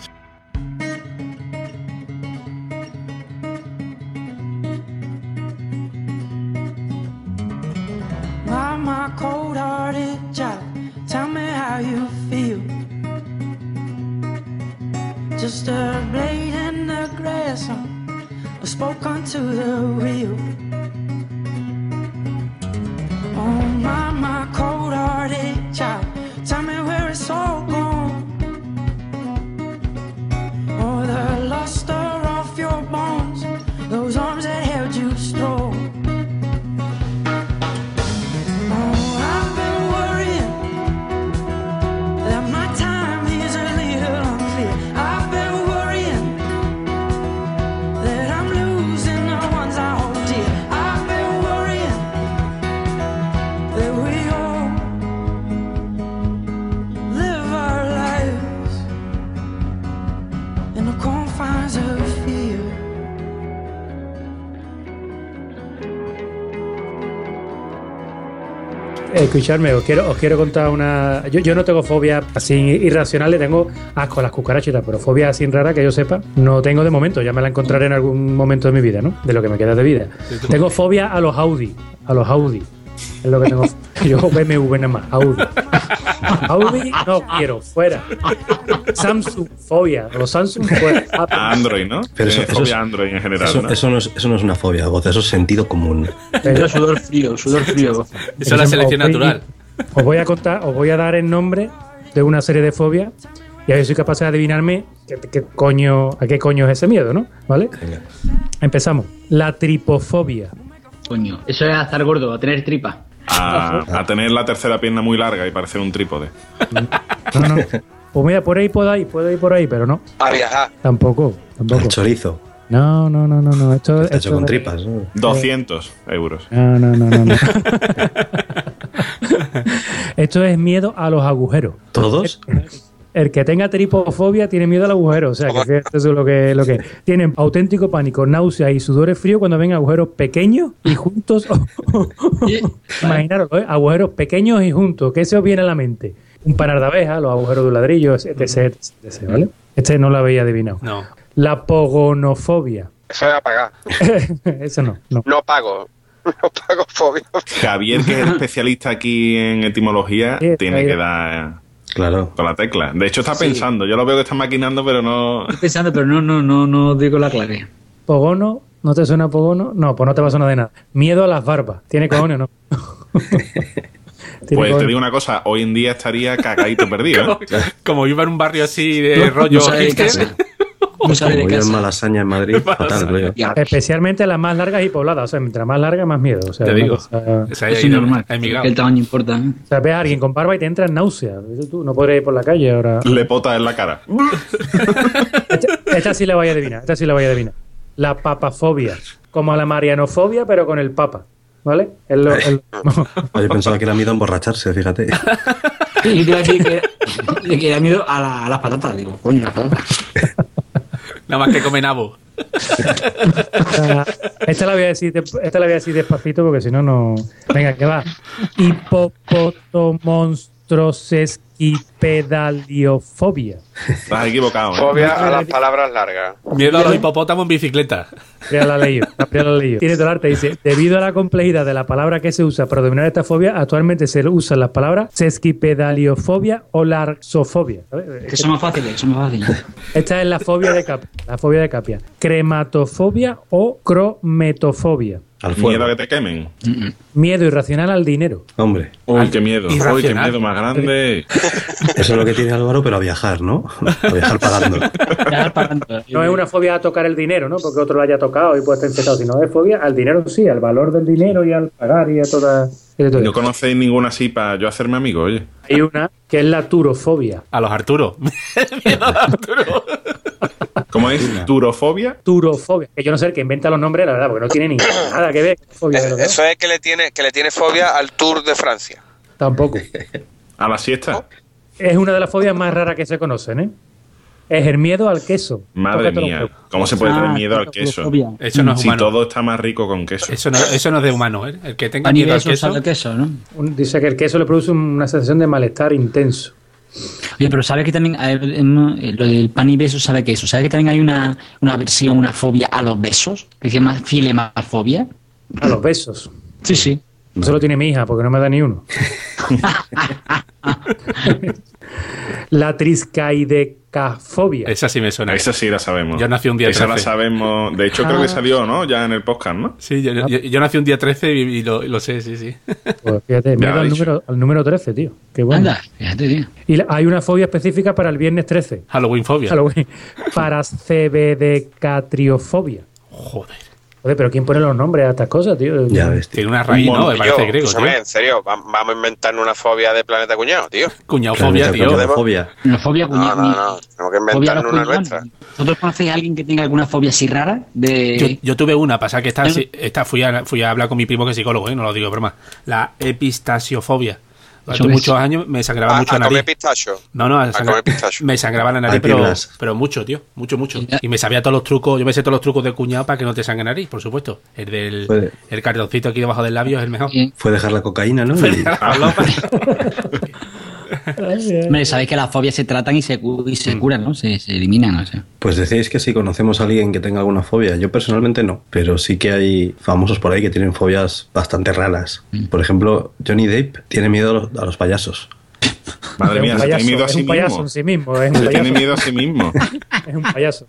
[SPEAKER 4] Escuchadme, os quiero, os quiero contar una. Yo, yo no tengo fobia así irracionales, tengo asco a las cucarachitas, pero fobia así rara que yo sepa, no tengo de momento. Ya me la encontraré en algún momento de mi vida, ¿no? De lo que me queda de vida. Tengo fobia a los Audi, a los Audi. Es lo que tengo. Yo BMW nada más. Audi. Audi no quiero, fuera. Samsung, fobia. Los Samsung, fuera. Apple.
[SPEAKER 1] A Android, ¿no?
[SPEAKER 2] Pero eso-
[SPEAKER 1] Tiene
[SPEAKER 2] eso
[SPEAKER 1] fobia
[SPEAKER 2] es-
[SPEAKER 1] Android en general,
[SPEAKER 2] Eso,
[SPEAKER 1] ¿no?
[SPEAKER 2] eso no es, eso no es una fobia, Goza, eso es sentido común.
[SPEAKER 8] Yo sudor frío, sudor frío.
[SPEAKER 3] Eso es la selección
[SPEAKER 4] Os voy-
[SPEAKER 3] natural.
[SPEAKER 4] Os voy a contar, os voy a dar el nombre de una serie de fobias y a ver si soy capaz de adivinarme qué, qué coño, a qué coño es ese miedo, ¿no? ¿Vale?
[SPEAKER 2] Venga.
[SPEAKER 4] Empezamos. La tripofobia.
[SPEAKER 9] Coño, eso es a estar gordo, a tener tripa.
[SPEAKER 1] A, a tener la tercera pierna muy larga y parecer un trípode.
[SPEAKER 4] No, no. Pues mira, por ahí puedo ir, puedo ir por ahí, pero no.
[SPEAKER 6] A viajar.
[SPEAKER 4] Tampoco, tampoco.
[SPEAKER 2] El chorizo.
[SPEAKER 4] No, no, no, no, no. Esto,
[SPEAKER 2] Está hecho
[SPEAKER 4] esto-
[SPEAKER 2] con tripas. ¿no?
[SPEAKER 1] 200 euros.
[SPEAKER 4] No, no, no, no. no. esto es miedo a los agujeros.
[SPEAKER 2] ¿Todos?
[SPEAKER 4] El que tenga tripofobia tiene miedo al agujero. O sea, que fíjate eso es lo que, lo que tienen auténtico pánico, náuseas y sudores fríos cuando ven agujeros pequeños y juntos. Imaginaros, ¿eh? agujeros pequeños y juntos. ¿Qué se os viene a la mente? Un panar de abejas, los agujeros de un ladrillo, etc, etc, etc, ¿vale? Este no lo había adivinado.
[SPEAKER 3] No.
[SPEAKER 4] La pogonofobia.
[SPEAKER 6] Eso es apagar.
[SPEAKER 4] Eso no, no.
[SPEAKER 6] No pago. No pago fobia.
[SPEAKER 1] Javier, que es el especialista aquí en etimología,
[SPEAKER 4] Sí,
[SPEAKER 1] tiene que dar
[SPEAKER 2] Claro.
[SPEAKER 1] con la tecla. De hecho, está pensando. Yo lo veo que está maquinando, pero no.
[SPEAKER 8] Estoy pensando, pero no, no, no, no digo la clave.
[SPEAKER 4] Pogono, ¿no te suena pogono? No, pues no te va a sonar de nada. Miedo a las barbas. ¿Tiene cojones o no?
[SPEAKER 1] Pues te digo una cosa, hoy en día estaría cagadito perdido. ¿eh?
[SPEAKER 3] Como iba en un barrio así de rollo
[SPEAKER 8] No casa. No sale de casa.
[SPEAKER 2] Malasaña en Madrid, fatal,
[SPEAKER 4] Especialmente las más largas y pobladas. O sea, mientras más larga, más miedo. O sea,
[SPEAKER 3] Te digo.
[SPEAKER 4] cosa-
[SPEAKER 3] Esa
[SPEAKER 8] es normal. El tamaño importa. ¿eh?
[SPEAKER 4] O sea, ves a alguien con barba y te entra en náusea. Tú, no podré ir por la calle ahora.
[SPEAKER 1] Le pota en la cara.
[SPEAKER 4] Esta, esta sí la voy a adivinar. Esta sí la voy a adivinar. La papafobia. Como la marianofobia, pero con el papa. ¿Vale? Es lo- es lo-
[SPEAKER 2] Yo pensaba que era miedo a emborracharse, fíjate.
[SPEAKER 8] Y yo te iba a decir que, que da miedo a, la- a las patatas. Digo, coño, las patatas.
[SPEAKER 3] Nada más que come nabo.
[SPEAKER 4] esta, la voy a decir, de- esta la voy a decir despacito porque si no, no. Venga, que va. Hipopotomonstrosesquipedaliofobia.
[SPEAKER 1] Estás equivocado. ¿eh?
[SPEAKER 6] Fobia a las palabras largas.
[SPEAKER 3] Miedo a los hipopótamos en bicicleta.
[SPEAKER 4] Ya la leí, ya la leí. Tiene todo el arte. Dice, debido a la complejidad de la palabra que se usa para dominar esta fobia, actualmente se usan las palabras sesquipedaliofobia o larxofobia. ¿sabes?
[SPEAKER 8] Que son más fáciles, son más fáciles.
[SPEAKER 4] Esta es la fobia de Capia. La fobia de Capia. Crematofobia o crometofobia.
[SPEAKER 2] Al
[SPEAKER 1] Miedo
[SPEAKER 2] fuego.
[SPEAKER 1] a que te quemen.
[SPEAKER 4] Miedo irracional al dinero.
[SPEAKER 2] Hombre,
[SPEAKER 1] Uy, qué miedo. Uy, qué miedo más grande.
[SPEAKER 2] eso es lo que tiene Álvaro, pero a viajar, ¿no? A viajar pagando.
[SPEAKER 4] No es una fobia a tocar el dinero, ¿no? Porque otro lo haya tocado y puede estar infectado, sino es fobia al dinero sí, al valor del dinero y al pagar y a toda.
[SPEAKER 1] ¿No conocéis ninguna así para yo hacerme amigo, oye?
[SPEAKER 4] Hay una que es la turofobia.
[SPEAKER 3] A los Arturo. Miedo a los Arturo.
[SPEAKER 1] ¿Cómo es? ¿Turofobia?
[SPEAKER 4] Turofobia. Que yo no sé el que inventa los nombres, la verdad, porque no tiene ni nada que ver fobia demás.
[SPEAKER 6] Eso es que le tiene, que le tiene fobia al Tour de Francia.
[SPEAKER 4] Tampoco.
[SPEAKER 1] ¿A la siesta?
[SPEAKER 4] Es una de las fobias más raras que se conocen, ¿eh? Es el miedo al queso.
[SPEAKER 1] Madre mía. ¿Cómo se puede tener
[SPEAKER 8] Ah,
[SPEAKER 1] miedo al queso?
[SPEAKER 3] Eso no es
[SPEAKER 1] Si
[SPEAKER 3] humano.
[SPEAKER 1] todo está más rico con queso.
[SPEAKER 3] Eso no, eso no es de humano, ¿eh? El que tenga
[SPEAKER 8] A
[SPEAKER 3] miedo al
[SPEAKER 8] eso
[SPEAKER 3] queso.
[SPEAKER 8] sabe queso, ¿no?
[SPEAKER 4] Un- Dice que el queso le produce una sensación de malestar intenso.
[SPEAKER 8] Oye, pero ¿sabes que también em, eh, lo del pan y besos sabe que eso? ¿Sabes que también hay una, una versión, una fobia a los besos? Que se llama filemafobia.
[SPEAKER 4] A los besos.
[SPEAKER 8] Sí, sí.
[SPEAKER 4] Eso lo tiene mi hija, porque no me da ni uno. la triscaidecafobia.
[SPEAKER 3] Esa sí me suena.
[SPEAKER 1] Esa sí la sabemos.
[SPEAKER 3] Yo nací un día
[SPEAKER 1] Esa la
[SPEAKER 3] 13.
[SPEAKER 1] sabemos. De hecho, creo
[SPEAKER 4] Ah.
[SPEAKER 1] que salió, ¿no? Ya en el podcast, ¿no?
[SPEAKER 3] Sí, yo, yo- yo nací un día 13 y, y lo, y lo sé, sí, sí.
[SPEAKER 4] Pues fíjate,
[SPEAKER 1] lo
[SPEAKER 4] al número, al número 13, tío. Qué bueno.
[SPEAKER 8] Anda, fíjate, tío.
[SPEAKER 4] Y la- hay una fobia específica para el viernes 13.
[SPEAKER 3] Halloween fobia.
[SPEAKER 4] Halloween. Parascebedecatriofobia.
[SPEAKER 3] Joder.
[SPEAKER 4] Joder, pero ¿quién pone los nombres a estas cosas, tío?
[SPEAKER 2] Ya ves. tío.
[SPEAKER 3] Tiene una raíz, ¿no? Me parece griego, tío.
[SPEAKER 6] en serio, va- vamos a inventar una fobia de planeta cuñado, tío.
[SPEAKER 3] Cuñaofobia,
[SPEAKER 2] Claro,
[SPEAKER 3] tío.
[SPEAKER 2] mucha fobia.
[SPEAKER 8] La fobia
[SPEAKER 6] No,
[SPEAKER 8] cuñada.
[SPEAKER 6] no, no. Tenemos que
[SPEAKER 8] Fobia los
[SPEAKER 6] una nuestra.
[SPEAKER 8] ¿Vosotros conocéis a alguien que tenga alguna fobia así rara? De...
[SPEAKER 3] Yo, yo tuve una, pasa que esta, sí- esta fui, a, fui a hablar con mi primo que es psicólogo, ¿eh? no lo digo broma. La epistasiofobia. Durante muchos años me sangraba
[SPEAKER 6] A,
[SPEAKER 3] mucho
[SPEAKER 6] a
[SPEAKER 3] la
[SPEAKER 6] comer
[SPEAKER 3] nariz.
[SPEAKER 6] pistacho.
[SPEAKER 3] No, no,
[SPEAKER 6] a
[SPEAKER 3] sangra-
[SPEAKER 6] comer pistacho.
[SPEAKER 3] me sangraba la nariz, pero, pero mucho, tío. Mucho, mucho. Y me sabía todos los trucos, yo me sé todos los trucos de cuñado para que no te sangre la nariz, por supuesto. El del
[SPEAKER 2] Puede.
[SPEAKER 3] el cartoncito aquí debajo del labio es el mejor.
[SPEAKER 2] Fue dejar la cocaína, ¿no? Y-
[SPEAKER 3] Habló para-
[SPEAKER 8] Hombre, sabéis que las fobias se tratan y se, y se curan, ¿no? Se, se eliminan, o sea.
[SPEAKER 2] Pues decíais que si conocemos a alguien que tenga alguna fobia. Yo personalmente no, pero sí que hay famosos por ahí que tienen fobias bastante raras. Por ejemplo, Johnny Depp tiene miedo a los, a los payasos.
[SPEAKER 1] Madre mía, se tiene
[SPEAKER 4] payaso,
[SPEAKER 1] miedo a
[SPEAKER 4] es
[SPEAKER 1] sí
[SPEAKER 4] un payaso
[SPEAKER 1] mismo.
[SPEAKER 4] en sí mismo. Es un
[SPEAKER 1] Se tiene
[SPEAKER 4] payaso.
[SPEAKER 1] miedo a sí mismo.
[SPEAKER 4] Es un payaso.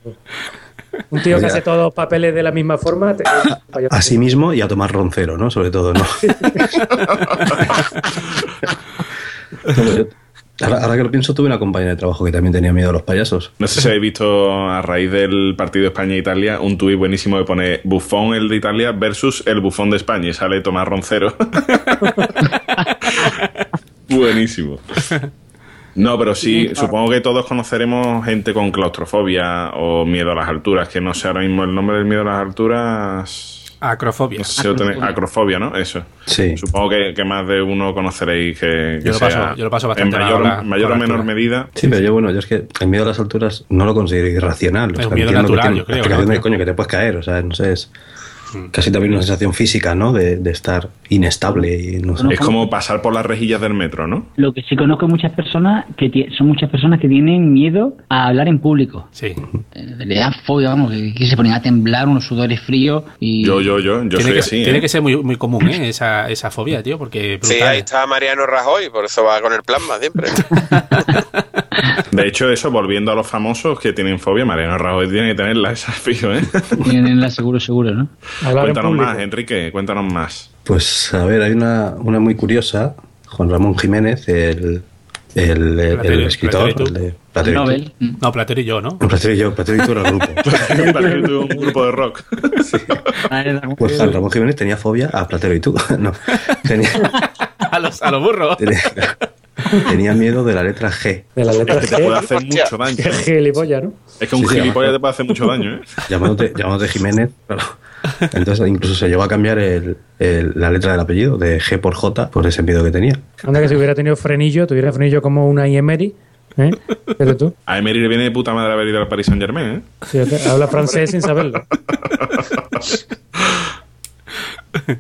[SPEAKER 4] Un tío que hace todos los papeles de la misma forma. te- payaso.
[SPEAKER 2] A sí mismo y a tomar roncero, ¿no? Sobre todo, ¿no? No, yo- ahora, ahora que lo pienso, tuve una compañera de trabajo que también tenía miedo a los payasos.
[SPEAKER 1] No sé si habéis visto a raíz del partido España-Italia un tuit buenísimo que pone bufón el de Italia versus el bufón de España y sale Tomás Roncero. buenísimo. No, pero sí, supongo que todos conoceremos gente con claustrofobia o miedo a las alturas, que no sé ahora mismo el nombre del miedo a las alturas.
[SPEAKER 3] Acrofobia.
[SPEAKER 1] No sé si lo tenéis- acrofobia, ¿no? Eso.
[SPEAKER 2] Sí.
[SPEAKER 1] Supongo que, que más de uno conoceréis que, que
[SPEAKER 3] Yo lo
[SPEAKER 1] sea
[SPEAKER 3] paso- yo lo paso bastante
[SPEAKER 1] en mayor, o menor
[SPEAKER 3] altura.
[SPEAKER 1] medida.
[SPEAKER 2] Sí, pero yo, bueno, yo es que el miedo a las alturas no lo considero irracional.
[SPEAKER 3] Es un miedo
[SPEAKER 2] entiendo que
[SPEAKER 3] natural,
[SPEAKER 2] tiene
[SPEAKER 3] yo creo,
[SPEAKER 2] coño que te puedes caer, o sea, no sé, es. Casi también una sensación física, ¿no? De, de estar inestable y no sé.
[SPEAKER 1] Es como pasar por las rejillas del metro, ¿no?
[SPEAKER 8] Lo que sí conozco muchas personas que son muchas personas que tienen miedo a hablar en público.
[SPEAKER 3] Sí.
[SPEAKER 8] Eh, Le dan fobia, vamos, que, que se ponen a temblar, unos sudores fríos y...
[SPEAKER 1] Yo, yo, yo, yo
[SPEAKER 3] tiene
[SPEAKER 1] soy
[SPEAKER 3] que,
[SPEAKER 1] así.
[SPEAKER 3] tiene
[SPEAKER 1] ¿eh?
[SPEAKER 3] que ser muy, muy común, ¿eh? Esa, esa fobia, tío, porque
[SPEAKER 6] Sí, ahí está Mariano Rajoy, por eso va con el plasma siempre.
[SPEAKER 1] De hecho, eso, volviendo a los famosos que tienen fobia, Mariano Rajoy tiene que tenerla, esa fijo, ¿eh?
[SPEAKER 8] Tienen la seguro, seguro, ¿no?
[SPEAKER 4] Hablar
[SPEAKER 1] cuéntanos más, Enrique, cuéntanos más.
[SPEAKER 2] Pues a ver, hay una, una muy curiosa, Juan Ramón Jiménez, el, el, el
[SPEAKER 3] Platero-
[SPEAKER 2] escritor,
[SPEAKER 3] Platero y tú.
[SPEAKER 2] el de Platero y tú.
[SPEAKER 8] Nobel.
[SPEAKER 3] No, Platero y yo, ¿no?
[SPEAKER 2] Platero y yo, Platero y tú era el grupo.
[SPEAKER 1] Parece que tuvo un grupo de rock.
[SPEAKER 2] Pues Juan Ramón Jiménez tenía fobia a Platero y tú. No, tenía,
[SPEAKER 3] a, los, a los burros.
[SPEAKER 2] tenía, tenía miedo de la letra G.
[SPEAKER 4] De la letra
[SPEAKER 1] Es que te puede
[SPEAKER 4] G.
[SPEAKER 1] hacer
[SPEAKER 6] Hostia.
[SPEAKER 1] mucho daño.
[SPEAKER 4] Que gilipollas, ¿no?
[SPEAKER 1] Es que un
[SPEAKER 2] Sí, sí,
[SPEAKER 1] gilipollas te puede hacer mucho daño, ¿eh?
[SPEAKER 2] llamándote, llamándote Jiménez, claro. Entonces incluso se llegó a cambiar el- el- la letra del apellido de G por J por ese miedo que tenía.
[SPEAKER 4] Anda que si hubiera tenido frenillo, tuviera frenillo como una Emery. ¿eh? Pero tú,
[SPEAKER 1] A Emery le viene de puta madre haber ido al Paris Saint Germain, ¿eh?
[SPEAKER 4] fíjate, habla francés sin saberlo.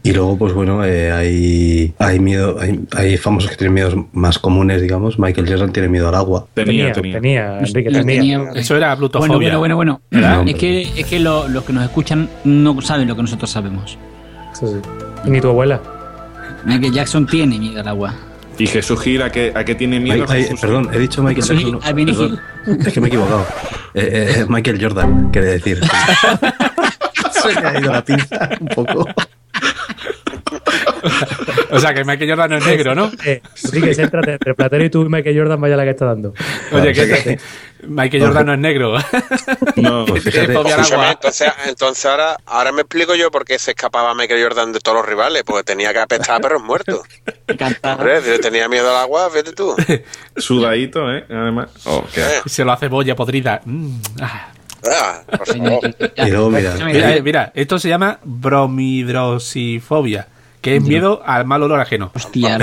[SPEAKER 2] Y luego, pues bueno, eh, hay, hay miedo, hay, hay famosos que tienen miedos más comunes, digamos. Michael Jordan tiene miedo al agua.
[SPEAKER 1] Tenía,
[SPEAKER 4] Tenía,
[SPEAKER 1] tenía.
[SPEAKER 4] tenía, Enrique,
[SPEAKER 8] Lo
[SPEAKER 4] tenía.
[SPEAKER 8] tenía-
[SPEAKER 3] Eso era
[SPEAKER 8] Bueno,
[SPEAKER 3] blutofobia.
[SPEAKER 8] bueno, bueno, bueno.
[SPEAKER 2] ¿Verdad?
[SPEAKER 8] Es que, es que lo- los que nos escuchan no saben lo que nosotros sabemos.
[SPEAKER 4] Sí, sí. Y ni tu abuela.
[SPEAKER 8] Michael Jackson tiene miedo al agua.
[SPEAKER 1] ¿Y Jesús Gil a qué, a qué tiene miedo?
[SPEAKER 2] Ay, ay, perdón, he dicho Michael Jackson. no, es que me he equivocado. Eh, eh, es Michael Jordan, quiere decir. Se me ha ido la pinza un poco.
[SPEAKER 3] O sea, que Michael Jordan no es negro, ¿no?
[SPEAKER 4] Eh, Enrique, céntrate entre Platero y tú y Michael Jordan, vaya la que está dando.
[SPEAKER 3] Oye, que Michael Jordan no es negro.
[SPEAKER 1] No,
[SPEAKER 2] Pues fíjate,
[SPEAKER 6] entonces, entonces ahora, ahora me explico yo por qué se escapaba Michael Jordan de todos los rivales, porque tenía que apestar a perros muertos. Hombre, tenía miedo al agua, vete tú.
[SPEAKER 1] sudadito, ¿eh? Además. Oh, qué asco.
[SPEAKER 3] Se lo hace bolla podrida. Mm, ah.
[SPEAKER 6] Ah, por favor.
[SPEAKER 2] Y luego, mira,
[SPEAKER 3] Mira, eh, mira, esto se llama bromidrosifobia, que es miedo al mal olor ajeno.
[SPEAKER 8] Hostia,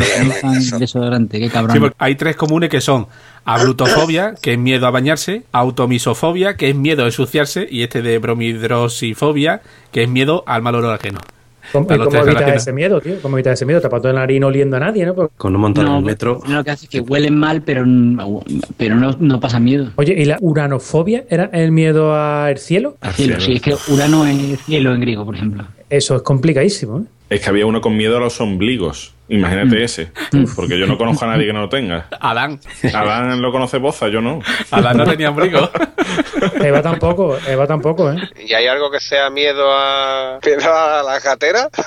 [SPEAKER 8] desodorante, qué cabrón.
[SPEAKER 3] Sí, hay tres comunes que son abrutofobia, que es miedo a bañarse, automisofobia, que es miedo a ensuciarse, y este de bromidrosifobia, que es miedo al mal olor ajeno.
[SPEAKER 4] ¿Cómo, cómo evitas ese miedo, tío? ¿Cómo evitas ese miedo? Tapando la nariz no oliendo a nadie, ¿no? Porque-
[SPEAKER 2] con no montar en
[SPEAKER 8] no,
[SPEAKER 2] el metro.
[SPEAKER 8] lo que hace es que huelen mal, pero, no- pero no, no pasa miedo.
[SPEAKER 4] Oye, ¿y la uranofobia era el miedo al cielo?
[SPEAKER 8] Al cielo, sí, es que Urano es cielo en griego, por ejemplo.
[SPEAKER 4] Eso es complicadísimo, ¿eh?
[SPEAKER 1] Es que había uno con miedo a los ombligos. Imagínate ese. Porque yo no conozco a nadie que no lo tenga.
[SPEAKER 3] Adán.
[SPEAKER 1] Adán lo conoce Boza, yo no.
[SPEAKER 3] Adán no tenía ombligo.
[SPEAKER 4] Eva tampoco, Eva tampoco, ¿eh?
[SPEAKER 6] ¿Y hay algo que sea miedo a, miedo a la gatera?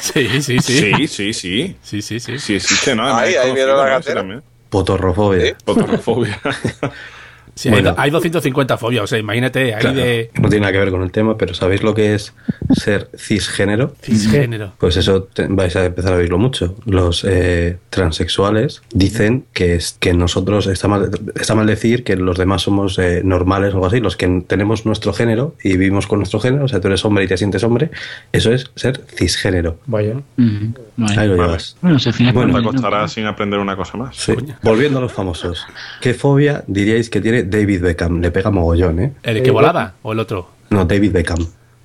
[SPEAKER 3] Sí, sí, sí.
[SPEAKER 1] Sí, sí, sí.
[SPEAKER 3] Sí, sí, sí.
[SPEAKER 1] Sí existe, ¿no? Además
[SPEAKER 6] Ay,
[SPEAKER 1] es
[SPEAKER 6] ahí viene la gatera.
[SPEAKER 2] Potorrofobia.
[SPEAKER 6] ¿Sí?
[SPEAKER 1] Potorrofobia.
[SPEAKER 3] Sí,
[SPEAKER 2] Bueno.
[SPEAKER 3] hay, do- hay 250 fobias, o sea, imagínate, ahí
[SPEAKER 2] Claro,
[SPEAKER 3] de
[SPEAKER 2] No tiene nada que ver con el tema, pero ¿sabéis lo que es ser cisgénero?
[SPEAKER 3] cisgénero.
[SPEAKER 2] Pues eso te- vais a empezar a oírlo mucho. Los eh, transexuales dicen que, es, que nosotros, está mal, está mal decir que los demás somos eh, normales o algo así, los que tenemos nuestro género y vivimos con nuestro género, o sea, tú eres hombre y te sientes hombre, eso es ser cisgénero.
[SPEAKER 4] Vaya.
[SPEAKER 8] Ujú, vale.
[SPEAKER 2] Ahí lo
[SPEAKER 1] Vale.
[SPEAKER 2] llevas.
[SPEAKER 8] Bueno, final
[SPEAKER 2] Bueno,
[SPEAKER 1] Te costará sin aprender una cosa más.
[SPEAKER 2] Sí. Volviendo a los famosos. ¿Qué fobia diríais que tiene David Beckham? Le pega mogollón, ¿eh?
[SPEAKER 3] ¿El que volaba o el otro?
[SPEAKER 2] No, David Beckham.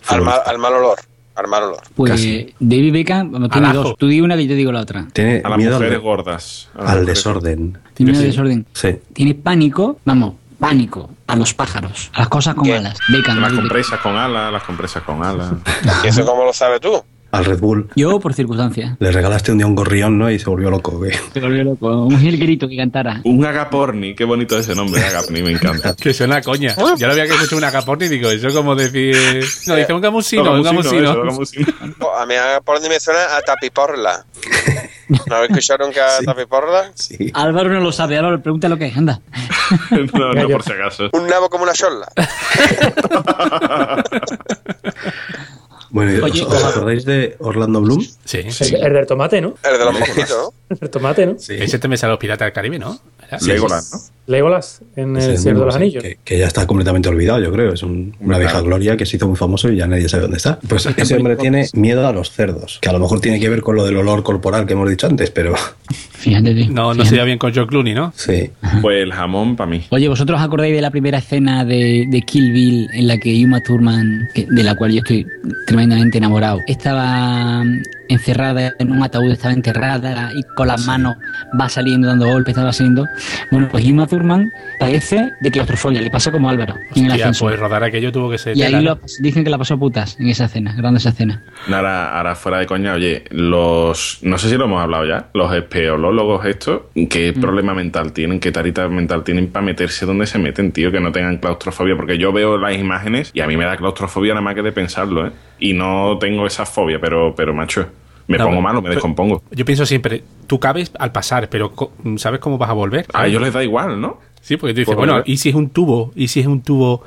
[SPEAKER 6] Al mal, al mal olor. al mal olor.
[SPEAKER 8] Pues
[SPEAKER 2] Casi.
[SPEAKER 8] David Beckham bueno, tiene
[SPEAKER 3] Al
[SPEAKER 8] dos. Tú di una que yo te digo la otra.
[SPEAKER 2] Tiene
[SPEAKER 1] A las
[SPEAKER 2] miedo
[SPEAKER 1] mujeres
[SPEAKER 2] al,
[SPEAKER 1] gordas. a
[SPEAKER 2] al
[SPEAKER 1] mujeres-
[SPEAKER 2] desorden.
[SPEAKER 8] Tiene un
[SPEAKER 1] Sí.
[SPEAKER 8] desorden.
[SPEAKER 2] Sí.
[SPEAKER 8] Tiene pánico, vamos, pánico a los pájaros, a las cosas con
[SPEAKER 6] ¿Qué?
[SPEAKER 8] alas. Beckham,
[SPEAKER 1] Las compresas con alas, las compresas con alas.
[SPEAKER 6] ¿Y eso cómo lo sabes tú?
[SPEAKER 2] Al Red Bull.
[SPEAKER 8] Yo por circunstancias.
[SPEAKER 2] Le regalaste un día un gorrión, ¿no? Y se volvió loco. ¿qué?
[SPEAKER 8] Se volvió loco. Un jilguerito que cantara.
[SPEAKER 1] Un agaporni, qué bonito ese nombre, agaporni, me encanta.
[SPEAKER 3] Que suena a coña. Ya lo había que escuchar una caporni y digo, eso es como decir. No, dice un gamusino, un gamusino.
[SPEAKER 1] eso, gamusino.
[SPEAKER 6] A mí a- por donde me suena a tapiporla. ¿No habéis escuchado nunca a tapiporla?
[SPEAKER 2] Sí.
[SPEAKER 8] Álvaro no lo sabe, Álvaro, pregunta lo que es, anda.
[SPEAKER 1] No, no, por si acaso.
[SPEAKER 6] Un nabo como una cholla.
[SPEAKER 2] Bueno, ¿y
[SPEAKER 8] Oye,
[SPEAKER 2] ¿os, os acordáis de Orlando Bloom?
[SPEAKER 3] Sí,
[SPEAKER 4] El,
[SPEAKER 3] sí.
[SPEAKER 4] el del tomate, ¿no?
[SPEAKER 6] El de los mosquitos, ¿no?
[SPEAKER 4] El del tomate, ¿no?
[SPEAKER 2] Sí.
[SPEAKER 3] Ese te me sale los piratas del Caribe, ¿no?
[SPEAKER 1] Legolas, ¿no?
[SPEAKER 4] Legolas en
[SPEAKER 2] Es
[SPEAKER 4] el
[SPEAKER 2] el
[SPEAKER 4] Señor de los Anillos.
[SPEAKER 2] Que, que ya está completamente olvidado, yo creo. Es un- una vieja
[SPEAKER 1] Claro.
[SPEAKER 2] gloria que se hizo muy famoso y ya nadie sabe dónde está. Pues ese hombre tiene miedo a los cerdos, que a lo mejor tiene que ver con lo del olor corporal que hemos dicho antes, pero
[SPEAKER 8] Fíjate, tío.
[SPEAKER 3] No, no
[SPEAKER 8] Fíjate.
[SPEAKER 3] se bien con Joe Clooney, ¿no?
[SPEAKER 2] sí.
[SPEAKER 1] Pues el jamón para mí.
[SPEAKER 8] Oye, ¿vosotros os acordáis de la primera escena de, de Kill Bill en la que Uma Thurman, que- de la cual yo estoy tremendamente enamorado, estaba mm, encerrada en un ataúd, estaba enterrada y con las manos va saliendo, dando golpes, estaba saliendo? Bueno, pues Uma Thurman padece de claustrofobia, le pasa como a Álvaro en el
[SPEAKER 3] Hostia,
[SPEAKER 8] ascensor.
[SPEAKER 3] pues rodar aquello tuvo que ser.
[SPEAKER 8] y ahí lo- dicen que la pasó putas en esa escena, grabando esa escena.
[SPEAKER 1] Ahora, ahora fuera de coña, oye, los. No sé si lo hemos hablado ya. Los espeolólogos, estos, ¿qué problema mental tienen? ¿Qué tarita mental tienen para meterse donde se meten, tío? Que no tengan claustrofobia. Porque yo veo las imágenes y a mí me da claustrofobia nada más que de pensarlo, ¿eh? Y no tengo esa fobia, pero, pero macho, me
[SPEAKER 3] No,
[SPEAKER 1] pongo malo, me descompongo.
[SPEAKER 3] Yo pienso siempre, tú cabes al pasar, pero ¿sabes cómo vas a volver?
[SPEAKER 1] A ellos les da igual, ¿no?
[SPEAKER 3] Sí, porque tú dices, bueno,
[SPEAKER 1] volver.
[SPEAKER 3] ¿y si es un tubo? ¿Y si es un tubo?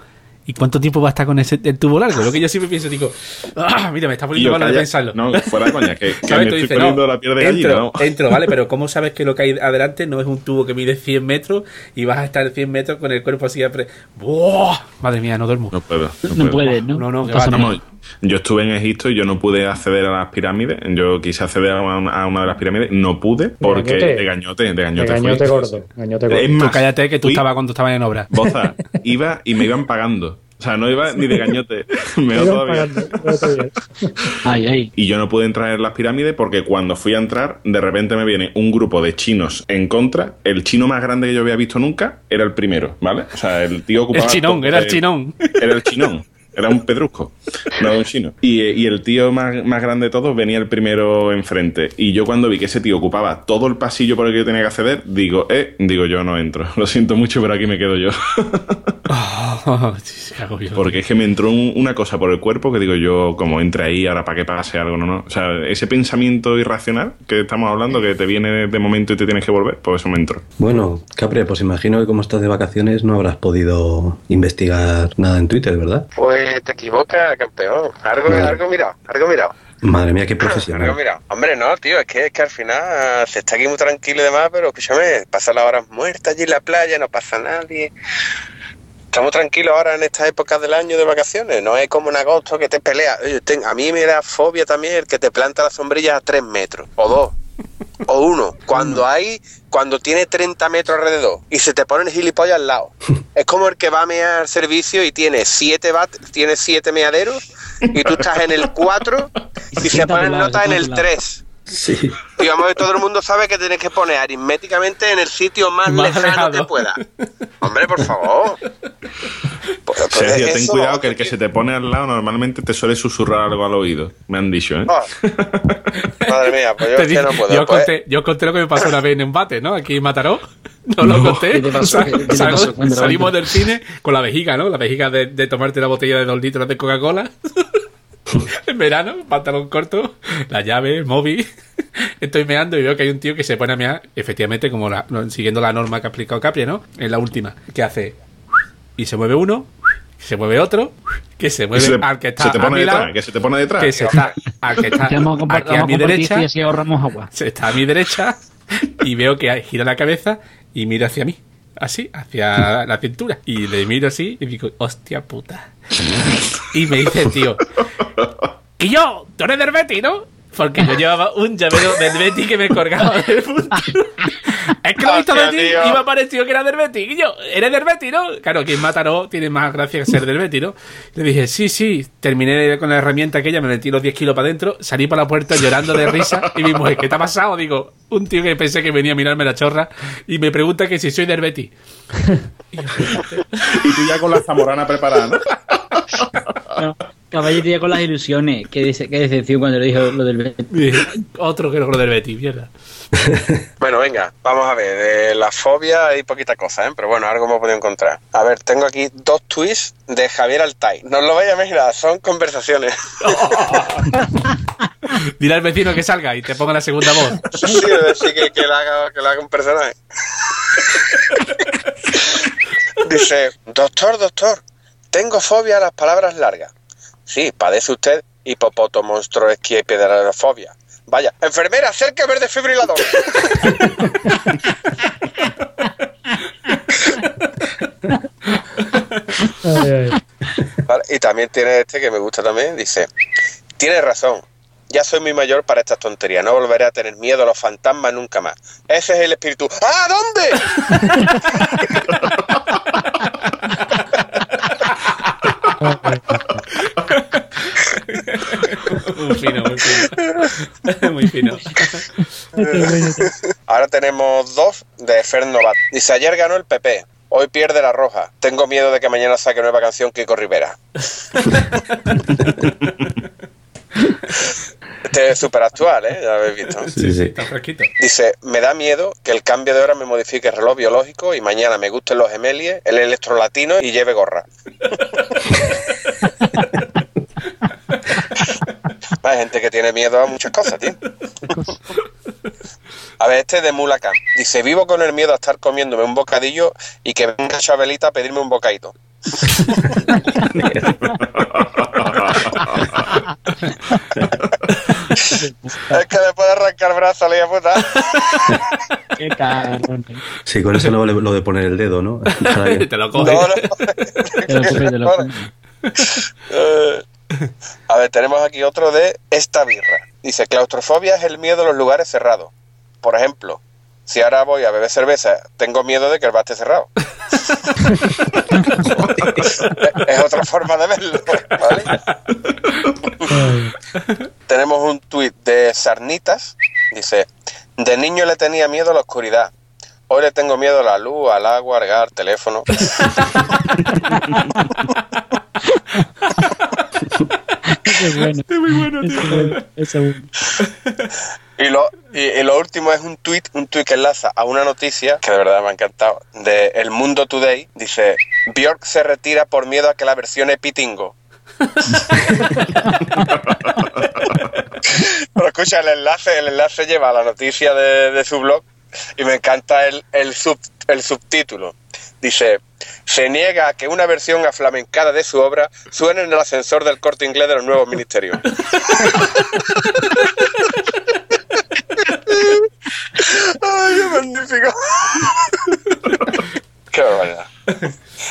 [SPEAKER 3] ¿Y cuánto tiempo va a estar con ese el tubo largo? Lo que yo siempre pienso, digo, ah, mira, me está poniendo malo de pensarlo.
[SPEAKER 1] No, fuera de coña, que, que me estoy
[SPEAKER 3] dices,
[SPEAKER 1] poniendo
[SPEAKER 3] no,
[SPEAKER 1] la piel de gallina,
[SPEAKER 3] entro,
[SPEAKER 1] ¿no?
[SPEAKER 3] entro, ¿vale? Pero ¿cómo sabes que lo que hay adelante no es un tubo que mide 100 metros y vas a estar 100 metros con el cuerpo así siempre? ¡Buah! Madre mía, no duermo.
[SPEAKER 1] No puedo. No,
[SPEAKER 8] No
[SPEAKER 1] puedo.
[SPEAKER 8] puedes, ¿no?
[SPEAKER 3] No, no, que va,
[SPEAKER 8] nada.
[SPEAKER 1] Yo estuve en Egipto y yo no pude acceder a las pirámides. Yo quise acceder a una, a una de las pirámides, no pude porque
[SPEAKER 4] gañote?
[SPEAKER 1] de gañote, de
[SPEAKER 4] De
[SPEAKER 1] gañote,
[SPEAKER 4] gordo. Gañote gordo.
[SPEAKER 1] Es
[SPEAKER 3] Tú
[SPEAKER 1] más,
[SPEAKER 3] cállate que tú estabas cuando estabas en obra.
[SPEAKER 1] Boza, iba y me iban pagando. O sea, no iba ni de gañote. Me todavía.
[SPEAKER 4] pagando.
[SPEAKER 8] Ay, ay.
[SPEAKER 1] Y yo no pude entrar en las pirámides porque cuando fui a entrar, de repente me viene un grupo de chinos en contra. El chino más grande que yo había visto nunca era el primero, ¿vale? O sea, el tío ocupaba.
[SPEAKER 3] El chinón,
[SPEAKER 1] todo-
[SPEAKER 3] era el chinón.
[SPEAKER 1] Era el chinón. Era un pedrusco, no un chino. Y, el tío más, más grande de todos venía el primero enfrente. Y yo cuando vi que ese tío ocupaba todo el pasillo por el que yo tenía que acceder, digo, eh, digo yo no entro. Lo siento mucho, pero aquí me quedo yo. Porque es que me entró un- una cosa por el cuerpo que digo yo, como entra ahí, ahora para que pase algo, no, no. O sea, ese pensamiento irracional que estamos hablando, que te viene de momento y te tienes que volver, pues eso me entró.
[SPEAKER 2] Bueno, Capri, pues imagino que como estás de vacaciones no habrás podido investigar nada en Twitter, ¿verdad?
[SPEAKER 6] Pues te equivocas, campeón. Algo,
[SPEAKER 2] Vale.
[SPEAKER 6] algo mirado, algo mirado.
[SPEAKER 2] Madre mía, qué profesional.
[SPEAKER 6] Hombre, no, tío, es que, es que al final se está aquí muy tranquilo y demás, pero escúchame, pasa las horas muertas allí en la playa, no pasa nadie. Estamos tranquilos ahora en estas épocas del año de vacaciones, no es como en agosto que te. Oye, ten- a mí me da fobia también el que te planta la sombrilla a tres metros, o dos, o uno. Cuando hay, cuando tiene 30 metros alrededor y se te pone el gilipollas al lado. Es como el que va a mear al servicio y tiene siete, bat tiene siete meaderos y tú estás en el 4 y se
[SPEAKER 8] tu
[SPEAKER 6] ponen
[SPEAKER 8] lado,
[SPEAKER 6] nota
[SPEAKER 8] se
[SPEAKER 6] en el
[SPEAKER 8] tu lado.
[SPEAKER 6] 3.
[SPEAKER 2] Sí.
[SPEAKER 6] Digamos que todo el mundo sabe que tienes que poner aritméticamente en el sitio más,
[SPEAKER 3] Más
[SPEAKER 6] lejano
[SPEAKER 3] alejado.
[SPEAKER 6] que pueda. Hombre, por favor. Pues, pues,
[SPEAKER 1] Sergio, ten
[SPEAKER 6] eso-
[SPEAKER 1] cuidado que el que se te pone al lado normalmente te suele susurrar algo al oído. Me han dicho, ¿eh?
[SPEAKER 6] Ah, madre mía, pues yo
[SPEAKER 3] Te
[SPEAKER 6] es que
[SPEAKER 3] dije-
[SPEAKER 6] no puedo.
[SPEAKER 3] yo,
[SPEAKER 6] pues.
[SPEAKER 3] conté, yo conté lo que me pasó una vez en embate, ¿no? Aquí en Mataró. No lo
[SPEAKER 2] No.
[SPEAKER 3] conté.
[SPEAKER 8] ¿Qué te pasó?
[SPEAKER 3] Salimos del cine con la vejiga, ¿no? La vejiga de, de tomarte una botella de dos litros de Coca-Cola. en verano, pantalón corto, la llave, el móvil. Estoy meando y veo que hay un tío que se pone a mear, efectivamente, como la, no, siguiendo la norma que ha aplicado Capri, ¿no? En la última, que hace. Y se mueve uno, se mueve otro, que se mueve
[SPEAKER 1] se,
[SPEAKER 3] al que está
[SPEAKER 1] se te
[SPEAKER 3] a
[SPEAKER 1] pone
[SPEAKER 3] lado,
[SPEAKER 1] detrás, que se te pone detrás.
[SPEAKER 3] que se está, al que está
[SPEAKER 8] a
[SPEAKER 3] aquí a
[SPEAKER 8] a
[SPEAKER 3] mi derecha,
[SPEAKER 8] y así ahorramos agua.
[SPEAKER 3] se está a mi derecha y veo que gira la cabeza y mira hacia mí, así, hacia la cintura. Y le miro así y digo, hostia puta. Y me dice, tío, y yo, tú eres del ¿no? Porque yo llevaba un llavero del Betty que me colgaba del punto. Es que lo he visto Betty
[SPEAKER 6] tío.
[SPEAKER 3] y me ha parecido que era del Betty. Y yo, ¿eres del Betty, no? Claro, quien mata no tiene más gracia que ser del Betty, ¿no? Le dije, sí, sí. Terminé con la herramienta aquella, me metí los 10 kilos para adentro, salí por la puerta llorando de risa y mi mujer, ¿qué te ha pasado? Digo, un tío que pensé que venía a mirarme la chorra y me pregunta que si soy del Betty.
[SPEAKER 1] Y tú ya con la zamorana preparada, ¿no?
[SPEAKER 8] No, Caballero ya con las ilusiones. Qué, dece- qué decepción cuando le dijo lo del Betis.
[SPEAKER 3] Y dije, Otro que no lo del Betty, mierda.
[SPEAKER 6] Bueno, venga, vamos a ver. De la fobia hay poquita cosa, ¿eh? Pero bueno, algo me he podido encontrar. A ver, tengo aquí dos tweets de Javier Altay. No os lo vayáis a imaginar, son conversaciones.
[SPEAKER 3] Dile al vecino que salga y te ponga la segunda voz.
[SPEAKER 6] Sí, decir, que, que, le haga, que le haga un personaje. Dice, doctor, doctor, tengo fobia a las palabras largas. Sí, padece usted hipopotomonstruoesquiepedalofobia. Vaya, enfermera, acérqueme el desfibrilador.
[SPEAKER 4] Ay, ay.
[SPEAKER 6] Vale, Y también tiene este que me gusta también, dice, tiene razón, ya soy muy mayor para estas tonterías, no volveré a tener miedo a los fantasmas nunca más. Ese es el espíritu. ¡Ah, dónde!
[SPEAKER 3] Muy fino, muy fino. Muy fino.
[SPEAKER 6] Ahora tenemos dos de Fer Novat. Dice, ayer ganó el PP, hoy pierde la roja. Tengo miedo de que mañana saque nueva canción Kiko Rivera. Este es súper actual, ¿eh? Ya lo habéis visto.
[SPEAKER 2] Sí, sí.
[SPEAKER 3] Está fresquito.
[SPEAKER 6] Dice, me da miedo que el cambio de hora me modifique el reloj biológico y mañana me gusten los gemelies, el electrolatino y lleve gorra. Hay gente que tiene miedo a muchas cosas, tío. A ver, este es de Mulacán. Dice, vivo con el miedo a estar comiéndome un bocadillo y que venga Chabelita a pedirme un bocadito. Es que le puede arrancar el brazo hija puta.
[SPEAKER 8] Qué cabrón.
[SPEAKER 2] Sí, con eso lo, lo de poner el dedo, ¿no?
[SPEAKER 3] Te lo coge.
[SPEAKER 6] No, no.
[SPEAKER 8] Te lo coge, te lo coge.
[SPEAKER 6] Eh, A ver, tenemos aquí otro de esta birra. Dice, claustrofobia es el miedo a los lugares cerrados. Por ejemplo, si ahora voy a beber cerveza, tengo miedo de que el bar esté cerrado. es otra forma de verlo, ¿vale? Tenemos un tuit de Sarnitas. Dice, de niño le tenía miedo a la oscuridad. Hoy le tengo miedo a la luz, al agua, al gas, al teléfono.
[SPEAKER 8] Es bueno. Es bueno. Ese es bueno.
[SPEAKER 6] Y lo, y, y lo último es un tuit, un tuit que enlaza a una noticia que de verdad me ha encantado, de El Mundo Today. Dice, Bjork se retira por miedo a que la versión Pitingo. Pero escucha, el enlace, el enlace lleva a la noticia de, de su blog y me encanta el, el, sub, el subtítulo. Dice, se niega a que una versión aflamencada de su obra suene en el ascensor del corte inglés de los nuevos ministerios. ¡Ay, qué magnífico! ¡Qué barbaridad!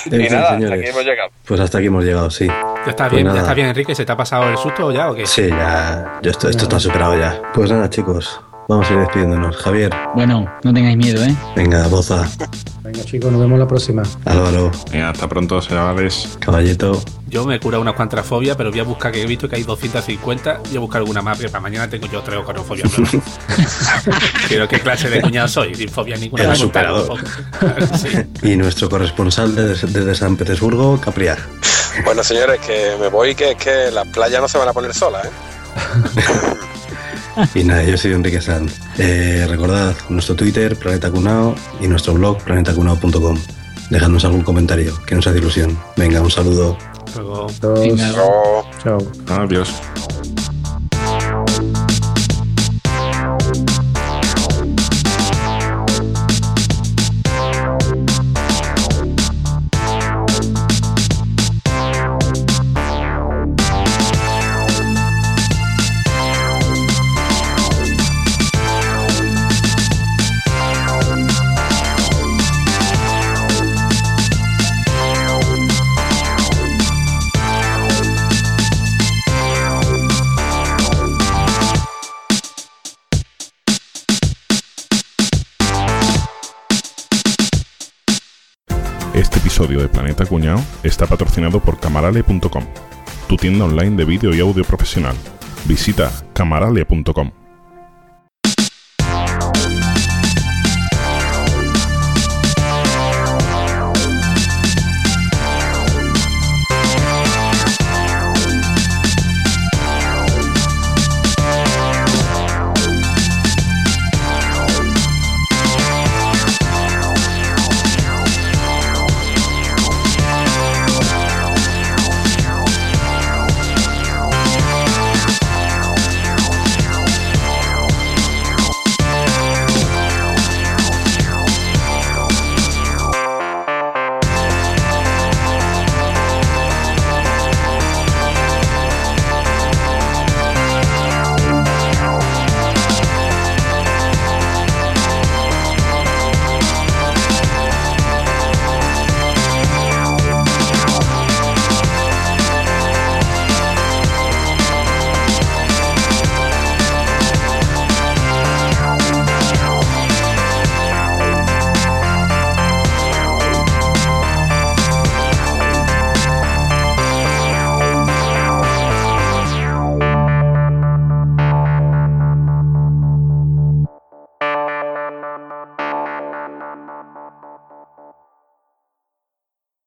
[SPEAKER 2] En
[SPEAKER 6] Y
[SPEAKER 2] fin,
[SPEAKER 6] nada, hasta
[SPEAKER 2] señores.
[SPEAKER 6] aquí hemos llegado.
[SPEAKER 2] Pues hasta aquí hemos llegado, sí.
[SPEAKER 3] Ya está
[SPEAKER 2] Pues
[SPEAKER 3] bien,
[SPEAKER 2] nada.
[SPEAKER 3] ya está bien, Enrique. ¿Se te ha pasado el susto ya o qué?
[SPEAKER 2] Sí, ya, ya esto, esto está superado ya. Pues nada, chicos, vamos a ir despidiéndonos. Javier,
[SPEAKER 8] Bueno, no tengáis miedo, ¿eh?
[SPEAKER 2] venga, Boza,
[SPEAKER 4] Venga, chicos, nos vemos la próxima.
[SPEAKER 2] Álvaro,
[SPEAKER 1] Venga, hasta pronto, chavales.
[SPEAKER 2] Caballito,
[SPEAKER 3] Yo me he curado unas cuantas fobias, pero voy a buscar que he visto que hay 250. Voy a buscar alguna más, que para mañana tengo yo tres o cuatro fobias. Pero qué clase de cuñado soy, sin fobia ninguna.
[SPEAKER 2] El
[SPEAKER 3] me. Sí.
[SPEAKER 2] y nuestro corresponsal desde, desde San Petersburgo, Capriar.
[SPEAKER 6] Bueno, señores, que me voy, que es que las playas no se van a poner solas, ¿eh?
[SPEAKER 2] Y nada, yo soy Enrique Sanz. Eh, recordad nuestro Twitter, Planeta Cunao, y nuestro blog, planetacunao.com. Dejadnos algún comentario, que nos hace ilusión. Venga, un saludo.
[SPEAKER 3] Luego.
[SPEAKER 4] Todos.
[SPEAKER 8] Venga.
[SPEAKER 6] Pero-
[SPEAKER 4] Chao.
[SPEAKER 1] Adiós. Episodio de Planeta Cuñado está patrocinado por camarale.com, tu tienda online de vídeo y audio profesional. Visita camarale.com.